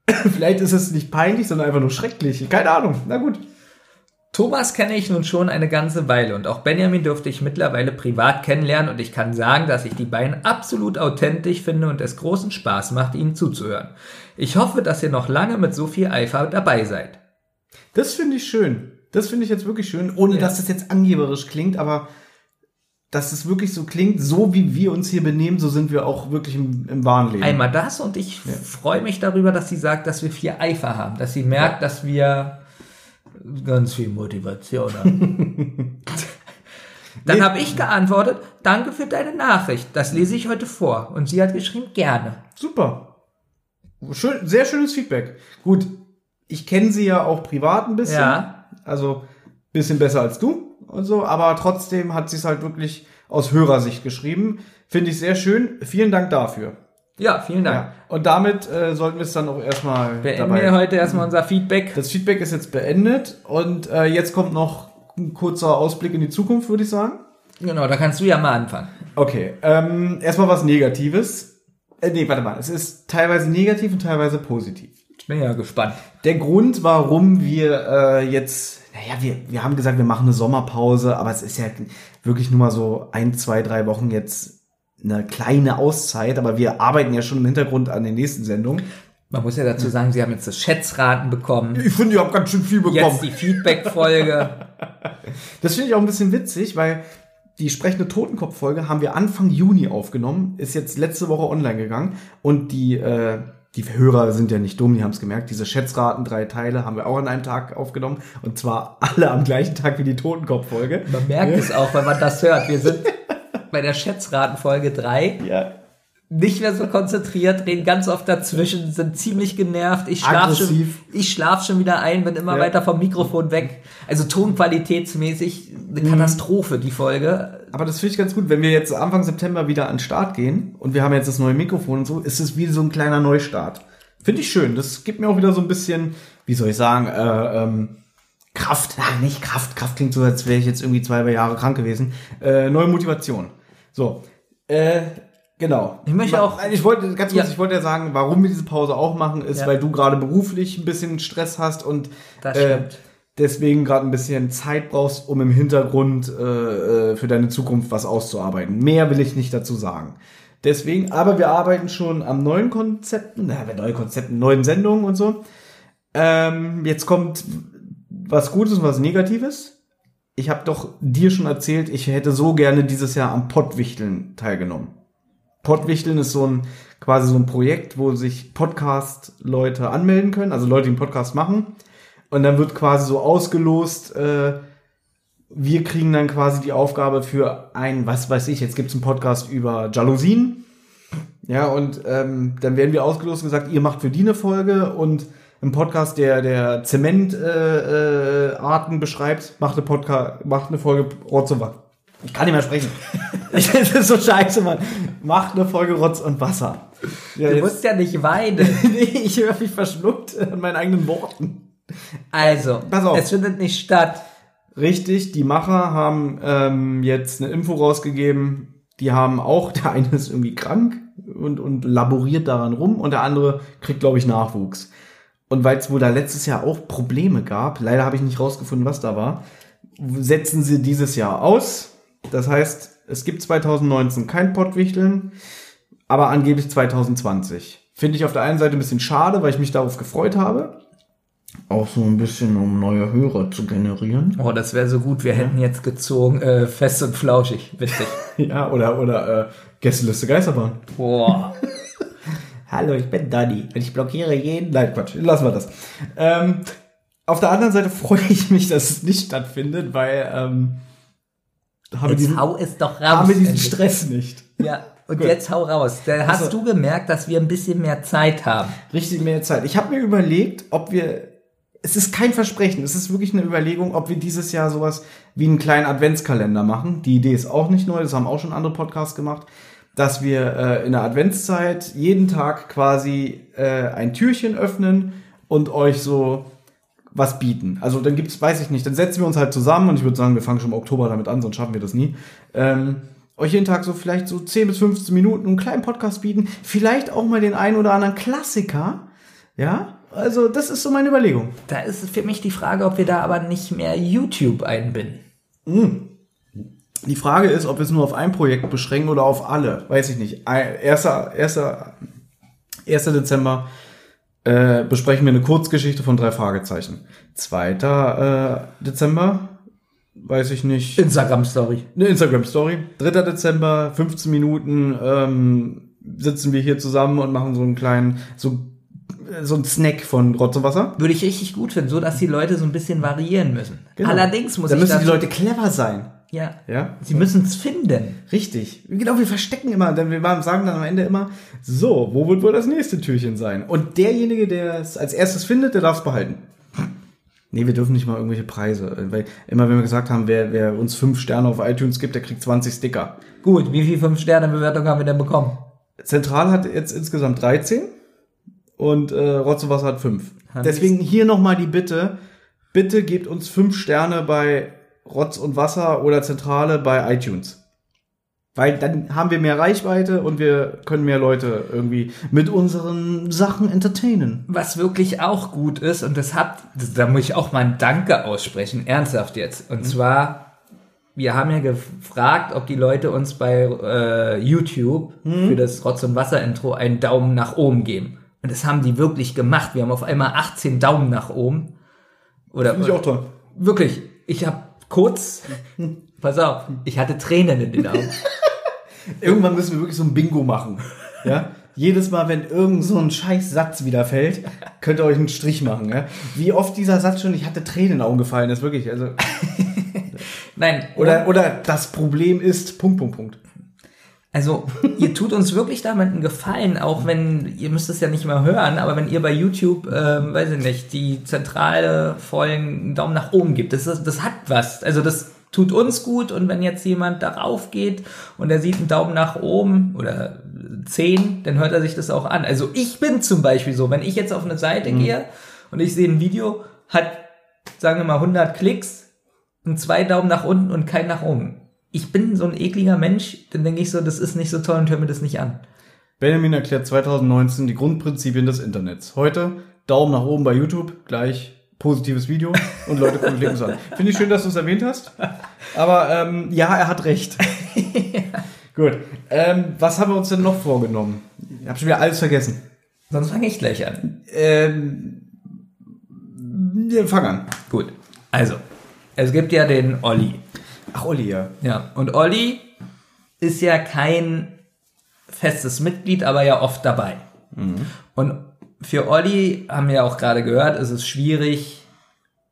(coughs) vielleicht ist es nicht peinlich, sondern einfach nur schrecklich. Keine Ahnung. Na gut. Thomas kenne ich nun schon eine ganze Weile und auch Benjamin durfte ich mittlerweile privat kennenlernen und ich kann sagen, dass ich die beiden absolut authentisch finde und es großen Spaß macht, ihnen zuzuhören. Ich hoffe, dass ihr noch lange mit so viel Eifer dabei seid. Das finde ich schön. Das finde ich jetzt wirklich schön, ohne Ja. dass das jetzt angeberisch klingt, aber dass es wirklich so klingt, so wie wir uns hier benehmen, so sind wir auch wirklich im, im wahren Leben. Einmal das und ich freue mich darüber, dass sie sagt, dass wir viel Eifer haben, dass sie merkt, dass wir ganz viel Motivation haben. (laughs) Dann Nee. habe ich geantwortet, danke für deine Nachricht, das lese ich heute vor. Und sie hat geschrieben, gerne. Super. Schön, sehr schönes Feedback. Gut, ich kenne sie ja auch privat ein bisschen. Ja. Also bisschen besser als du und so, aber trotzdem hat sie es halt wirklich aus Hörersicht geschrieben. Finde ich sehr schön. Vielen Dank dafür. Ja, vielen Dank. Ja. Und damit äh, sollten wir es dann auch erstmal Beenden wir heute erstmal unser Feedback. Das Feedback ist jetzt beendet und äh, jetzt kommt noch ein kurzer Ausblick in die Zukunft, würde ich sagen. Genau, da kannst du ja mal anfangen. Okay, ähm, erstmal was Negatives. Äh, nee, warte mal, es ist teilweise negativ und teilweise positiv. Ich bin ja gespannt. Der Grund, warum wir äh, jetzt, naja, wir, wir haben gesagt, wir machen eine Sommerpause, aber es ist ja wirklich nur mal so ein, zwei, drei Wochen jetzt eine kleine Auszeit, aber wir arbeiten ja schon im Hintergrund an den nächsten Sendungen. Man muss ja dazu sagen, sie haben jetzt das Schätzraten bekommen. Ich finde, ihr habt ganz schön viel Jetzt die Feedback-Folge. (laughs) Das finde ich auch ein bisschen witzig, weil die sprechende Totenkopf-Folge haben wir Anfang Juni aufgenommen, ist jetzt letzte Woche online gegangen und die, äh, die Hörer sind ja nicht dumm, die haben es gemerkt. Diese Schätzraten, drei Teile, haben wir auch an einem Tag aufgenommen und zwar alle am gleichen Tag wie die Totenkopf-Folge. Man merkt es auch, wenn man das hört. Wir sind (laughs) bei der Schätzraten-Folge 3 Ja. Nicht mehr so konzentriert, reden ganz oft dazwischen, sind ziemlich genervt. Ich schlaf schon, ich schlaf schon wieder ein, bin immer Ja. weiter vom Mikrofon weg. Also tonqualitätsmäßig eine Mhm. Katastrophe, die Folge. Aber das finde ich ganz gut, wenn wir jetzt Anfang September wieder an den Start gehen und wir haben jetzt das neue Mikrofon und so, ist es wie so ein kleiner Neustart. Finde ich schön. Das gibt mir auch wieder so ein bisschen, wie soll ich sagen, äh, ähm, Kraft. Ah, nicht Kraft. Kraft klingt so, als wäre ich jetzt irgendwie zwei Jahre krank gewesen. Äh, neue Motivation. So. Äh, genau. Ich möchte auch- Ich wollte, ganz kurz, Ja. ich wollte ja sagen, warum wir diese Pause auch machen, ist, Ja. weil du gerade beruflich ein bisschen Stress hast und äh, deswegen gerade ein bisschen Zeit brauchst, um im Hintergrund äh, äh, für deine Zukunft was auszuarbeiten. Mehr will ich nicht dazu sagen. Deswegen, aber wir arbeiten schon am neuen Konzepten, na, neue Konzepten, neuen Sendungen und so. Ähm, jetzt kommt was Gutes und was Negatives. Ich habe doch dir schon erzählt, ich hätte so gerne dieses Jahr am Pottwichteln teilgenommen. Pottwichteln ist so ein quasi so ein Projekt, wo sich Podcast-Leute anmelden können, also Leute, die einen Podcast machen. Und dann wird quasi so ausgelost, äh, wir kriegen dann quasi die Aufgabe für ein, was weiß ich, jetzt gibt's einen Podcast über Jalousien. Ja, und ähm, dann werden wir ausgelost und gesagt, ihr macht für die eine Folge und ein Podcast, der der Zementarten äh, äh, beschreibt, macht eine Podcast, macht eine Folge Wasser. Ich kann nicht mehr sprechen. (laughs) das ist so scheiße, Mann. Macht eine Folge Rotz und Wasser. Ja, Du jetzt, musst ja nicht weinen. (laughs) nee, ich höre mich verschluckt an meinen eigenen Worten. Also, Pass auf. es findet nicht statt. Richtig, die Macher haben ähm, jetzt eine Info rausgegeben. Die haben auch, (laughs) der eine ist irgendwie krank und, und laboriert daran rum und der andere kriegt, glaube ich, Nachwuchs. Und weil es wohl da letztes Jahr auch Probleme gab, leider habe ich nicht rausgefunden, was da war, setzen sie dieses Jahr aus. Das heißt, es gibt 2019 kein Pottwichteln, aber angeblich 2020. Finde ich auf der einen Seite ein bisschen schade, weil ich mich darauf gefreut habe. Auch so ein bisschen, um neue Hörer zu generieren. Oh, das wäre so gut. Wir hätten jetzt gezogen, äh, fest und flauschig. Witzig. (laughs) Ja, oder, oder äh, Gästeliste Geisterbahn. Boah. (laughs) Hallo, ich bin Dani und ich blockiere jeden. Nein, Quatsch, lassen wir das. Ähm, auf der anderen Seite (laughs) freue ich mich, dass es nicht stattfindet, weil ähm, haben, wir Jetzt diesen, hau es doch raus. haben wir diesen endlich. Stress nicht. Ja, und jetzt hau raus. Da hast Also- du gemerkt, dass wir ein bisschen mehr Zeit haben. Richtig mehr Zeit. Ich habe mir überlegt, ob wir. Es ist kein Versprechen, es ist wirklich eine Überlegung, ob wir dieses Jahr sowas wie einen kleinen Adventskalender machen. Die Idee ist auch nicht neu, das haben auch schon andere Podcasts gemacht, dass wir äh, in der Adventszeit jeden Tag quasi äh, ein Türchen öffnen und euch so was bieten. Also dann gibt's, weiß ich nicht, dann setzen wir uns halt zusammen und ich würde sagen, wir fangen schon im Oktober damit an, sonst schaffen wir das nie. Ähm, euch jeden Tag so vielleicht so 10 bis 15 Minuten einen kleinen Podcast bieten, vielleicht auch mal den einen oder anderen Klassiker. Ja, also das ist so meine Überlegung. Da ist für mich die Frage, ob wir da aber nicht mehr YouTube einbinden. Die Frage ist, ob wir es nur auf ein Projekt beschränken oder auf alle. Weiß ich nicht. 1. 1. 1. Dezember äh, besprechen wir eine Kurzgeschichte von drei Fragezeichen. 2. Äh, Dezember, weiß ich nicht. Instagram-Story. Eine Instagram-Story. 3. Dezember, 15 Minuten ähm, sitzen wir hier zusammen und machen so einen kleinen, so, so einen Snack von Rotz und Wasser. Würde ich richtig gut finden, so dass die Leute so ein bisschen variieren müssen. Genau. Allerdings muss Da ich müssen die Leute clever sein. Ja, Ja? sie müssen es finden. Richtig. Genau, wir verstecken immer, denn wir sagen dann am Ende immer, so, wo wird wohl das nächste Türchen sein? Und derjenige, der es als erstes findet, der darf es behalten. Nee, wir dürfen nicht mal irgendwelche Preise. Weil immer wenn wir gesagt haben, wer, wer uns fünf Sterne auf iTunes gibt, der kriegt 20 Sticker. Gut, wie viel 5-Sterne-Bewertung haben wir denn bekommen? Zentral hat jetzt insgesamt 13 und äh, Rotz und Wasser hat 5. Haben Deswegen hier nochmal die Bitte, bitte gebt uns 5 Sterne bei Rotz und Wasser oder Zentrale bei iTunes. Weil dann haben wir mehr Reichweite und wir können mehr Leute irgendwie mit unseren Sachen entertainen. Was wirklich auch gut ist, und das hat, da muss ich auch mal ein Danke aussprechen, ernsthaft jetzt. Und zwar, wir haben ja gefragt, ob die Leute uns bei äh, YouTube für das Rotz- und Wasser-Intro einen Daumen nach oben geben. Und das haben die wirklich gemacht. Wir haben auf einmal 18 Daumen nach oben. Oder, Finde ich auch toll. Wirklich, ich habe kurz, pass auf, ich hatte Tränen in den Augen. (laughs) Irgendwann müssen wir wirklich so ein Bingo machen. Ja? Jedes Mal, wenn irgend so ein scheiß Satz wieder fällt, könnt ihr euch einen Strich machen. Ja? Wie oft dieser Satz schon, ich hatte Tränen in den Augen gefallen ist, wirklich. Also, (laughs) Nein, oder, oder das Problem ist, Punkt, Punkt, Punkt. Also, ihr tut uns wirklich damit einen Gefallen, auch wenn, ihr müsst es ja nicht mehr hören, aber wenn ihr bei YouTube, ähm, weiß ich nicht, die zentrale Folgen einen Daumen nach oben gibt, das, ist, das hat was. Also das tut uns gut und wenn jetzt jemand darauf geht und er sieht einen Daumen nach oben oder 10, dann hört er sich das auch an. Also ich bin zum Beispiel so, wenn ich jetzt auf eine Seite gehe und ich sehe ein Video, hat, sagen wir mal, 100 Klicks und zwei Daumen nach unten und kein nach oben. Ich bin so ein ekliger Mensch, dann denke ich so, das ist nicht so toll und höre mir das nicht an. Benjamin erklärt 2019 die Grundprinzipien des Internets. Heute Daumen nach oben bei YouTube, gleich positives Video und Leute klicken es an. (laughs) Finde ich schön, dass du es erwähnt hast. Aber ähm, ja, er hat recht. (laughs) Gut. Ähm, was haben wir uns denn noch vorgenommen? Ich habe schon wieder alles vergessen. Sonst fange ich gleich an. Ähm, wir fangen an. Gut. Also, es gibt ja den Olli. Ach, Olli, ja. Ja, und Olli ist ja kein festes Mitglied, aber ja oft dabei. Und für Olli, haben wir ja auch gerade gehört, ist es schwierig,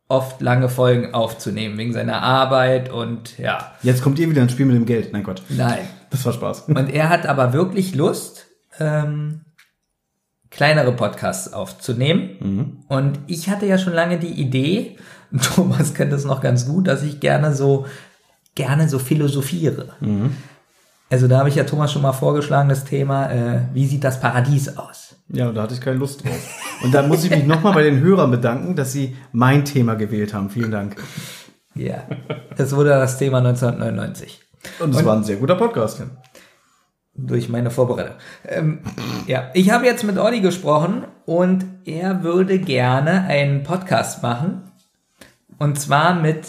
oft lange Folgen aufzunehmen, wegen seiner Arbeit und ja, Jetzt kommt ihr wieder ins Spiel mit dem Geld. Nein, Gott. nein. Das war Spaß. Und er hat aber wirklich Lust, ähm, kleinere Podcasts aufzunehmen. Und ich hatte ja schon lange die Idee, (laughs) Thomas kennt das noch ganz gut, dass ich gerne so, gerne so philosophiere. Also da habe ich ja Thomas schon mal vorgeschlagen, das Thema, äh, wie sieht das Paradies aus? Ja, da hatte ich keine Lust drauf. Und da muss ich mich nochmal bei den Hörern bedanken, dass sie mein Thema gewählt haben. Vielen Dank. Ja, das wurde das Thema 1999. Und es war ein sehr guter Podcast. durch meine Vorbereitung. Ähm, ja, ich habe jetzt mit Olli gesprochen und er würde gerne einen Podcast machen. Und zwar mit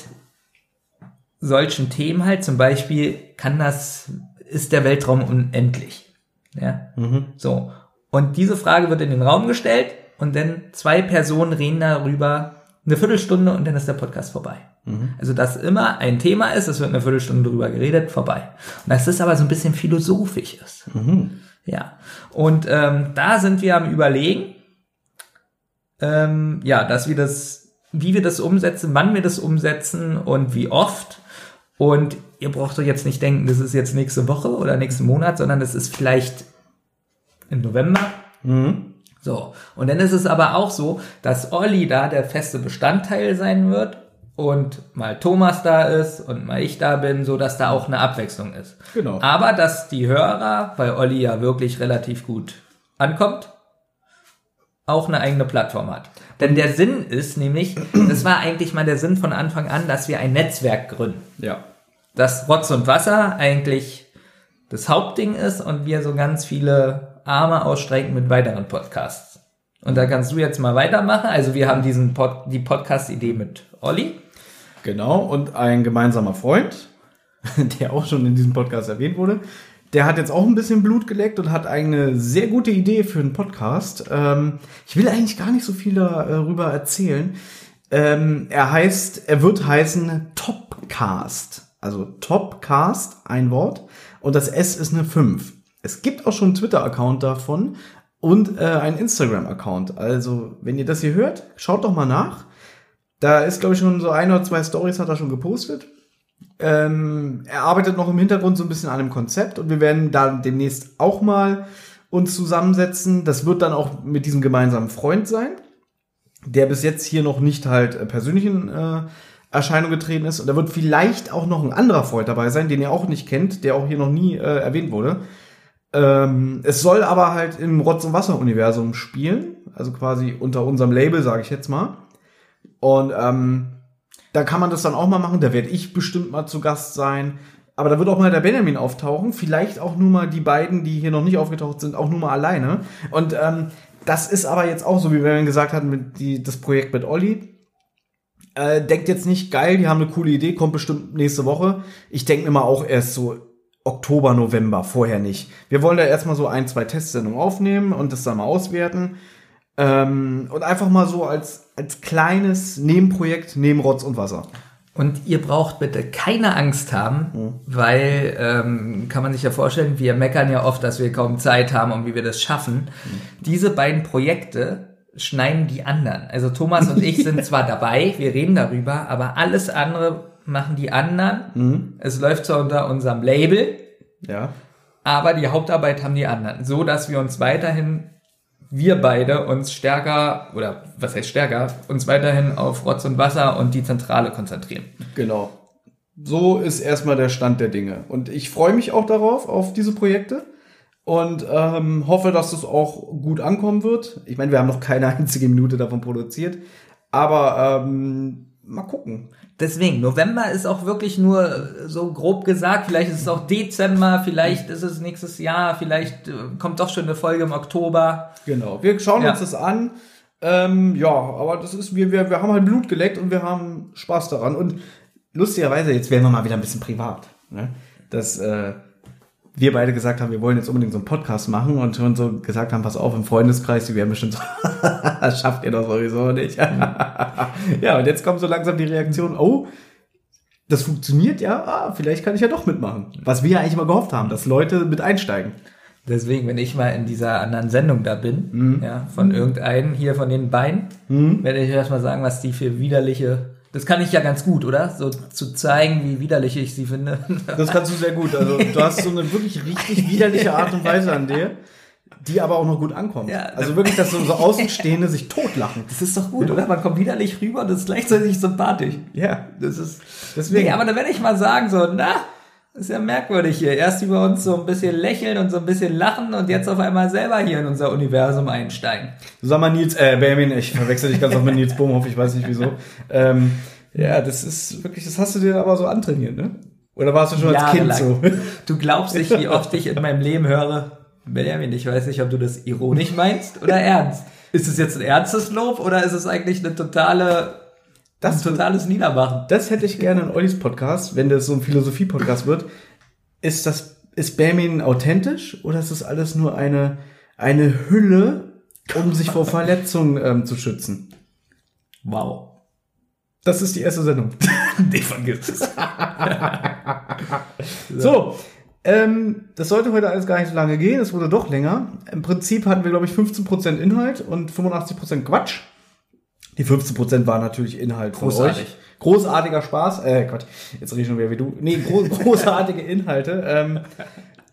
solchen Themen halt, zum Beispiel kann das, ist der Weltraum unendlich? Ja, so. Und diese Frage wird in den Raum gestellt und dann zwei Personen reden darüber eine Viertelstunde und dann ist der Podcast vorbei. Also, dass immer ein Thema ist, es wird eine Viertelstunde drüber geredet, vorbei. Und dass das aber so ein bisschen philosophisch ist. Ja. Und ähm, da sind wir am überlegen, ähm, ja, dass wir das, wie wir das umsetzen, wann wir das umsetzen und wie oft. Und ihr braucht doch jetzt nicht denken, das ist jetzt nächste Woche oder nächsten Monat, sondern das ist vielleicht im November. So. Und dann ist es aber auch so, dass Olli da der feste Bestandteil sein wird und mal Thomas da ist und mal ich da bin, so dass da auch eine Abwechslung ist. Genau. Aber dass die Hörer, weil Olli ja wirklich relativ gut ankommt, auch eine eigene Plattform hat. Denn der Sinn ist nämlich, (clears throat) das war eigentlich mal der Sinn von Anfang an, dass wir ein Netzwerk gründen. Ja. Dass Rotz und Wasser eigentlich das Hauptding ist und wir so ganz viele Arme ausstrecken mit weiteren Podcasts. Und da kannst du jetzt mal weitermachen. Also wir haben diesen Pod, die Podcast-Idee mit Olli. Genau, und ein gemeinsamer Freund, (laughs) der auch schon in diesem Podcast erwähnt wurde, der hat jetzt auch ein bisschen Blut geleckt und hat eine sehr gute Idee für einen Podcast. Ähm, ich will eigentlich gar nicht so viel darüber erzählen. Ähm, er heißt, er wird heißen Topcast. Also Topcast, ein Wort. Und das S ist eine 5. Es gibt auch schon einen Twitter-Account davon und äh, einen Instagram-Account. Also, wenn ihr das hier hört, schaut doch mal nach. Da ist, glaube ich, schon so ein oder zwei Stories hat er schon gepostet. Ähm, er arbeitet noch im Hintergrund so ein bisschen an dem Konzept und wir werden da demnächst auch mal uns zusammensetzen. Das wird dann auch mit diesem gemeinsamen Freund sein, der bis jetzt hier noch nicht halt äh, persönlich in äh, Erscheinung getreten ist. Und da wird vielleicht auch noch ein anderer Freund dabei sein, den ihr auch nicht kennt, der auch hier noch nie äh, erwähnt wurde. Ähm, es soll aber halt im Rotz- und Wasser-Universum spielen, also quasi unter unserem Label, sage ich jetzt mal. Und ähm, da kann man das dann auch mal machen. Da werde ich bestimmt mal zu Gast sein. Aber da wird auch mal der Benjamin auftauchen. Vielleicht auch nur mal die beiden, die hier noch nicht aufgetaucht sind, auch nur mal alleine. Und ähm, das ist aber jetzt auch so, wie Benjamin gesagt hat, mit die, das Projekt mit Olli. Äh, denkt jetzt nicht, geil, die haben eine coole Idee, kommt bestimmt nächste Woche. Ich denke immer auch erst so Oktober, November, vorher nicht. Wir wollen da erstmal so ein, zwei Testsendungen aufnehmen und das dann mal auswerten. Ähm, und einfach mal so als, als kleines Nebenprojekt neben Rotz und Wasser. Und ihr braucht bitte keine Angst haben, weil, ähm, kann man sich ja vorstellen, wir meckern ja oft, dass wir kaum Zeit haben und wie wir das schaffen. Diese beiden Projekte schneiden die anderen. Also Thomas und ich sind (laughs) zwar dabei, wir reden darüber, aber alles andere machen die anderen. Es läuft zwar unter unserem Label, Ja. aber die Hauptarbeit haben die anderen. So, dass wir uns weiterhin, wir beide uns stärker, oder was heißt stärker, uns weiterhin auf Rotz und Wasser und die Zentrale konzentrieren. Genau. So ist erstmal der Stand der Dinge. Und ich freue mich auch darauf, auf diese Projekte. Und ähm, hoffe, dass es auch gut ankommen wird. Ich meine, wir haben noch keine einzige Minute davon produziert. Aber ähm, mal gucken. Deswegen, November ist auch wirklich nur äh, so grob gesagt, vielleicht ist es auch Dezember, vielleicht ist es nächstes Jahr, vielleicht äh, kommt doch schon eine Folge im Oktober. Genau. Wir schauen Ja. uns das an. Ähm, ja, aber das ist, wir, wir, wir haben halt Blut geleckt und wir haben Spaß daran. Und lustigerweise, jetzt werden wir mal wieder ein bisschen privat. Ne? Dass äh, wir beide gesagt haben, wir wollen jetzt unbedingt so einen Podcast machen und schon so gesagt haben, pass auf, im Freundeskreis, die werden bestimmt so, (laughs) das schafft ihr doch sowieso nicht. (laughs) ja, und jetzt kommt so langsam die Reaktion, oh, das funktioniert ja, ah, vielleicht kann ich ja doch mitmachen. Was wir ja eigentlich mal gehofft haben, dass Leute mit einsteigen. Deswegen, wenn ich mal in dieser anderen Sendung da bin, ja, von irgendeinem hier von den beiden, werde ich erstmal sagen, was die für widerliche, das kann ich ja ganz gut, oder? So zu zeigen, wie widerlich ich sie finde. Das kannst du sehr gut. Also du hast so eine wirklich richtig widerliche Art und Weise an dir, die aber auch noch gut ankommt. Ja, also wirklich, dass so, so Außenstehende sich totlachen. Das ist doch gut, oder? Man kommt widerlich rüber und ist gleichzeitig sympathisch. Ja, Das ist, deswegen. Nee, aber da werde ich mal sagen, so, na, ist ja merkwürdig hier. Erst über uns so ein bisschen lächeln und so ein bisschen lachen und jetzt auf einmal selber hier in unser Universum einsteigen. Sag mal Nils, äh, Benjamin, ich verwechsel dich ganz oft mit Nils Bohmhoff, ich weiß nicht wieso. Ähm, ja, das ist wirklich, das hast du dir aber so antrainiert, ne? Oder warst du schon als Kind so? Du glaubst nicht, wie oft ich in meinem Leben höre, Benjamin, ich weiß nicht, ob du das ironisch meinst oder ernst. Ist es jetzt ein ernstes Lob oder ist es eigentlich eine totale Das ein totales Niedermachen. Das hätte ich gerne in Ollis Podcast, wenn das so ein Philosophie-Podcast wird. Ist das, ist Benjamin authentisch oder ist das alles nur eine, eine Hülle, um sich vor Verletzungen ähm, zu schützen? Wow. Das ist die erste Sendung. (laughs) Den vergisst es. (laughs) So, ähm, das sollte heute alles gar nicht so lange gehen. Es wurde doch länger. Im Prinzip hatten wir, glaube ich, 15% Inhalt und 85% Quatsch. Die 15% waren natürlich Inhalt von Großartig. euch. Großartiger Spaß. Äh, Gott, jetzt rede ich schon wieder wie du. Nee, gro (laughs) großartige Inhalte. Ähm,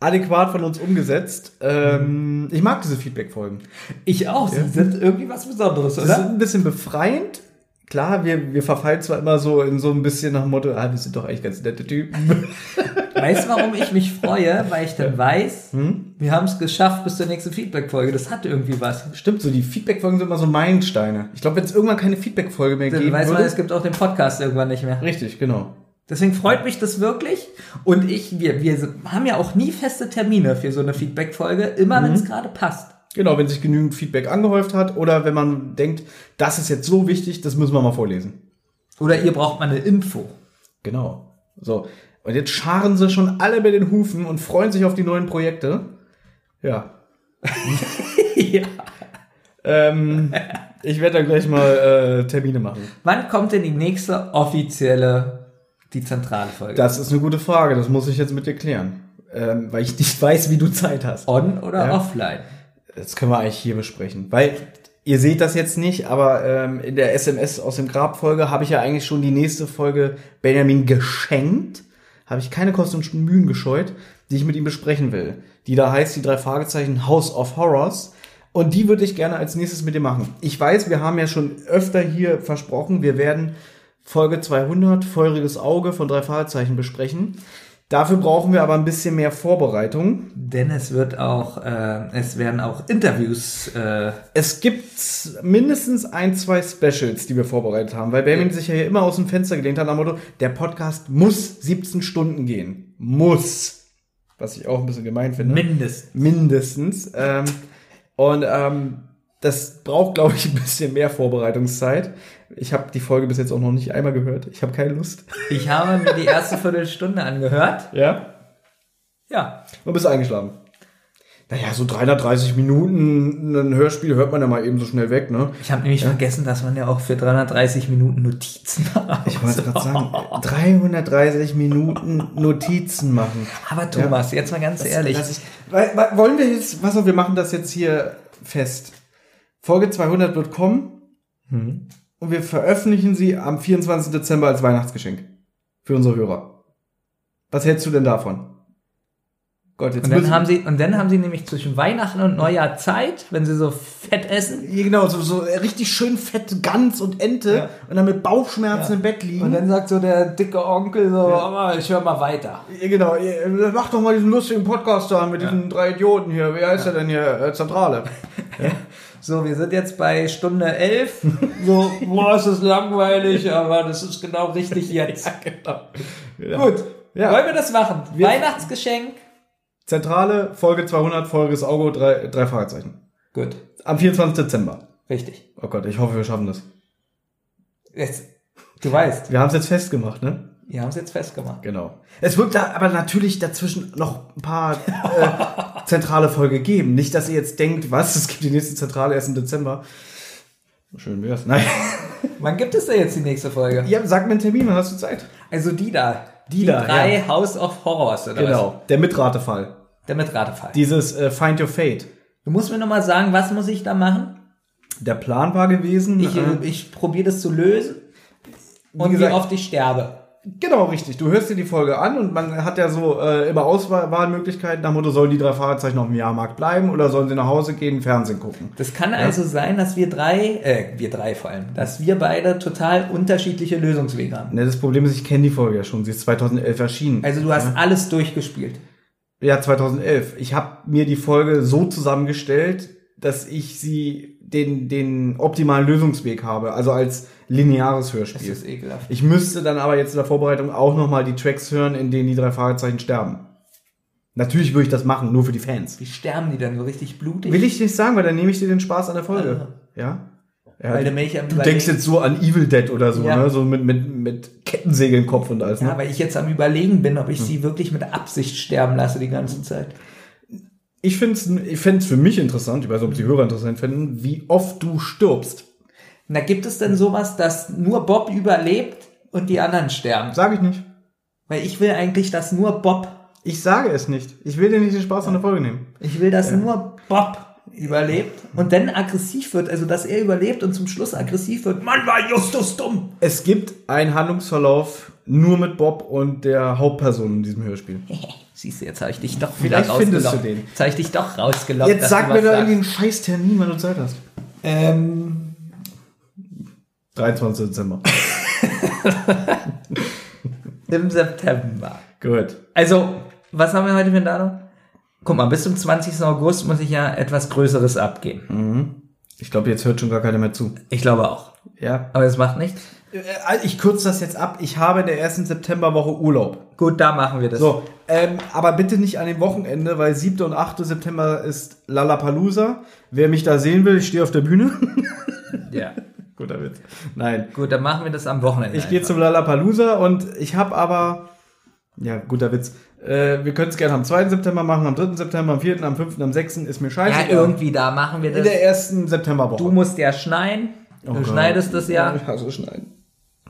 adäquat von uns umgesetzt. Ähm, ich mag diese Feedback-Folgen. Ich auch. Sie sind irgendwie was Besonderes, Das ist oder? ein bisschen befreiend. Klar, wir, wir verfallen zwar immer so in so ein bisschen nach dem Motto, ah, wir sind doch eigentlich ganz nette Typen. (laughs) Weißt du, warum ich mich freue? Weil ich dann weiß, wir haben es geschafft bis zur nächsten Feedback-Folge. Das hat irgendwie was. Stimmt, so die Feedback-Folgen sind immer so Meilensteine. Ich glaube, wenn es irgendwann keine Feedback-Folge mehr Dann geben weiß man, würde. es gibt auch den Podcast irgendwann nicht mehr. Richtig, genau. Deswegen freut mich das wirklich. Und ich, wir, wir haben ja auch nie feste Termine für so eine Feedback-Folge. Immer, wenn es gerade passt. Genau, wenn sich genügend Feedback angehäuft hat oder wenn man denkt, das ist jetzt so wichtig, das müssen wir mal vorlesen. Oder ihr braucht mal eine Info. Genau. So. Und jetzt scharen sie schon alle bei den Hufen und freuen sich auf die neuen Projekte. Ja. (laughs) ja. Ähm, ich werde da gleich mal äh, Termine machen. Wann kommt denn die nächste offizielle, die zentrale Folge? Das ist eine gute Frage, das muss ich jetzt mit dir klären. Ähm, weil ich nicht weiß, wie du Zeit hast. On oder Ja. offline? Das können wir eigentlich hier besprechen. Weil ihr seht das jetzt nicht, aber ähm, in der SMS aus dem Grab-Folge habe ich ja eigentlich schon die nächste Folge Benjamin geschenkt. Habe ich keine Kosten und Mühen gescheut, die ich mit ihm besprechen will. Die da heißt, die drei Fragezeichen House of Horrors. Und die würde ich gerne als nächstes mit dir machen. Ich weiß, wir haben ja schon öfter hier versprochen, wir werden Folge 200, Feuriges Auge von drei Fragezeichen besprechen. Dafür brauchen wir aber ein bisschen mehr Vorbereitung. Denn es wird auch, äh, es werden auch Interviews, äh, Es gibt mindestens ein, zwei Specials, die wir vorbereitet haben, weil Benjamin sich ja hier immer aus dem Fenster gelehnt hat, am Motto, der Podcast muss 17 Stunden gehen. Muss. Was ich auch ein bisschen gemein finde. mindestens. mindestens. Ähm, und ähm, das braucht, glaube ich, ein bisschen mehr Vorbereitungszeit. Ich habe die Folge bis jetzt auch noch nicht einmal gehört. Ich habe keine Lust. Ich habe mir die erste Viertelstunde angehört. Ja? Ja. Und bist eingeschlafen. Naja, so 330 Minuten ein Hörspiel hört man ja mal eben so schnell weg, ne? Ich habe nämlich vergessen, dass man ja auch für 330 Minuten Notizen (laughs) macht. Ich wollte gerade sagen, 330 Minuten Notizen machen. Aber Thomas, jetzt mal ganz ehrlich. Das ist, weil, weil, wollen wir jetzt, was auch, wir machen das jetzt hier fest. Folge 200 wird kommen Hm. und wir veröffentlichen sie am 24. Dezember als Weihnachtsgeschenk für unsere Hörer. Was hältst du denn davon? Gott, jetzt Und dann haben sie, und dann haben sie nämlich zwischen Weihnachten und Neujahr Zeit, wenn sie so fett essen. Ja, genau, so, so richtig schön fette Gans und Ente Ja. und dann mit Bauchschmerzen Ja. im Bett liegen. Und dann sagt so der dicke Onkel so, "Aber ich höre mal weiter. Ja, genau, mach doch mal diesen lustigen Podcast da mit diesen drei Idioten hier. Wie heißt der denn hier? Äh, Zentrale. (laughs) So, wir sind jetzt bei Stunde 11. (laughs) So, boah, es ist langweilig, aber das ist genau richtig jetzt. genau. Gut. Ja. Wollen wir das machen? Wir- Weihnachtsgeschenk? Zentrale, Folge 200, Folges Auge, drei, drei Fragezeichen. Gut. Am 24. Dezember. Richtig. Oh Gott, ich hoffe, wir schaffen das. Jetzt, du weißt, Wir haben es jetzt festgemacht, ne? Wir haben es jetzt festgemacht. Genau. Es wird da aber natürlich dazwischen noch ein paar äh, (laughs) zentrale Folge geben. Nicht, dass ihr jetzt denkt, was, es gibt die nächste Zentrale erst im Dezember. Schön wär's. Nein. (laughs) Wann gibt es da jetzt die nächste Folge? Ja, sag mir einen Termin, wann hast du Zeit? Also die da. Die da, drei ja. House of Horrors, oder was? Genau. Der Mitratefall. Der Mitratefall. Dieses äh, Find Your Fate. Du musst mir nochmal sagen, was muss ich da machen? Der Plan war gewesen. Ich, äh, ich probiere das zu lösen. Und wie, gesagt- oft ich sterbe. Genau, richtig. Du hörst dir die Folge an und man hat ja so äh, immer Auswahlmöglichkeiten. Nach dem Motto, sollen die drei Fahrzeichen auf dem Jahrmarkt bleiben oder sollen sie nach Hause gehen, Fernsehen gucken? Das kann also sein, dass wir drei, äh, wir drei vor allem, dass wir beide total unterschiedliche Lösungswege haben. Ne, das Problem ist, ich kenne die Folge ja schon. Sie ist 2011 erschienen. Also du hast alles durchgespielt. Ja, 2011. Ich habe mir die Folge so zusammengestellt, dass ich sie den, den optimalen Lösungsweg habe. Also als lineares Das Hörspiel. ist ekelhaft. Ich müsste dann aber jetzt in der Vorbereitung auch nochmal die Tracks hören, in denen die drei Fragezeichen sterben. Natürlich würde ich das machen, nur für die Fans. Wie sterben die dann so richtig blutig? Will ich nicht sagen, weil dann nehme ich dir den Spaß an der Folge. Ah. Ja? Ja, weil du, mich am du denkst jetzt so an Evil Dead oder so, Ja. ne? So mit, mit, mit Kettensäge im Kopf und alles, ne? Ja, weil ich jetzt am überlegen bin, ob ich sie wirklich mit Absicht sterben lasse die ganze Zeit. Ich finde es ich find's für mich interessant, ich weiß nicht, ob die Hörer interessant finden, wie oft du stirbst. Na, gibt es denn sowas, dass nur Bob überlebt und die anderen sterben? Sage ich nicht. Weil ich will eigentlich, dass nur Bob, Ich sage es nicht. Ich will dir nicht den Spaß an der Folge nehmen. ich will, dass nur Bob überlebt und dann aggressiv wird, also dass er überlebt und zum Schluss aggressiv wird. Mann, war Justus dumm! Es gibt einen Handlungsverlauf nur mit Bob und der Hauptperson in diesem Hörspiel. (laughs) Siehst du, jetzt habe ich dich doch Vielleicht wieder findest du den. Jetzt habe ich dich doch rausgelockt. Jetzt sag mir da sagst. irgendwie einen scheiß Termin, wann du Zeit hast. Ähm, 23. Dezember. (laughs) Im September. Gut. Also, was haben wir heute für ein Datum? Guck mal, bis zum 20. August muss ich ja etwas Größeres abgeben. Ich glaube, jetzt hört schon gar keiner mehr zu. Ich glaube auch. Ja. Aber es macht nichts. Äh, Ich kürze das jetzt ab. Ich habe in der ersten Septemberwoche Urlaub. Gut, da machen wir das. So, ähm, aber bitte nicht an dem Wochenende, weil 7. und 8. September ist Lollapalooza. Wer mich da sehen will, ich stehe auf der Bühne. Ja. (laughs) Guter Witz. Nein. Gut, dann machen wir das am Wochenende. Ich gehe zum Lollapalooza und ich habe aber, ja, guter Witz. Äh, wir können es gerne am 2. September machen, am 3. September, am 4., am 5., am 6. ist mir scheiße. Ja, irgendwie da machen wir In das. der ersten Septemberwoche. Du musst ja schneiden. Du Oh Gott. schneidest das ja. Ich hasse schneiden.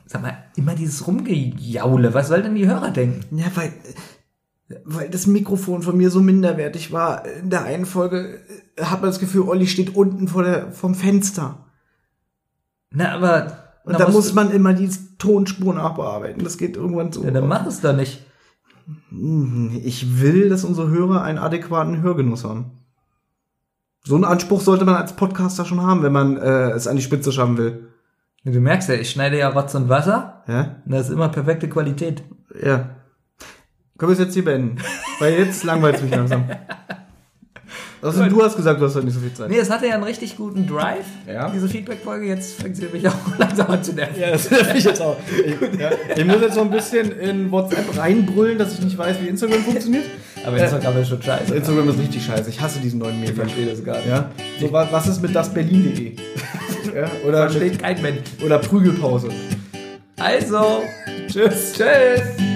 Sag mal, immer dieses Rumgejaule. Was soll denn die Hörer denken? Ja, weil, weil das Mikrofon von mir so minderwertig war. In der einen Folge äh, hat man das Gefühl, Olli steht unten vor der, vom Fenster. Na, aber. Und da muss man immer die Tonspur nachbearbeiten. Das geht irgendwann so. Ja, dann mach es doch nicht. Ich will, dass unsere Hörer einen adäquaten Hörgenuss haben. So einen Anspruch sollte man als Podcaster schon haben, wenn man äh, es an die Spitze schaffen will. Du merkst ja, ich schneide ja Rotz und Wasser. Ja? Und das ist immer perfekte Qualität. Ja. Können wir es jetzt hier beenden? Weil jetzt langweilt es mich langsam. (laughs) Also, du hast gesagt, du hast halt nicht so viel Zeit. Nee, es hatte ja einen richtig guten Drive, Ja. diese Feedback-Folge. Jetzt fängt sie mich auch (laughs) langsam an zu nerven. Ja, das nervt mich jetzt auch. Ich, ja. ich muss jetzt noch ein bisschen in WhatsApp reinbrüllen, dass ich nicht weiß, wie Instagram funktioniert. Aber Instagram ist schon scheiße. Instagram ist richtig scheiße. Ich hasse diesen neuen Ich Medien. verstehe das gar nicht. Ja? So, wa- was ist mit dasberlin.de? (laughs) ja? Oder, Versteht kein Mensch. oder Prügelpause. Also, Tschüss. tschüss.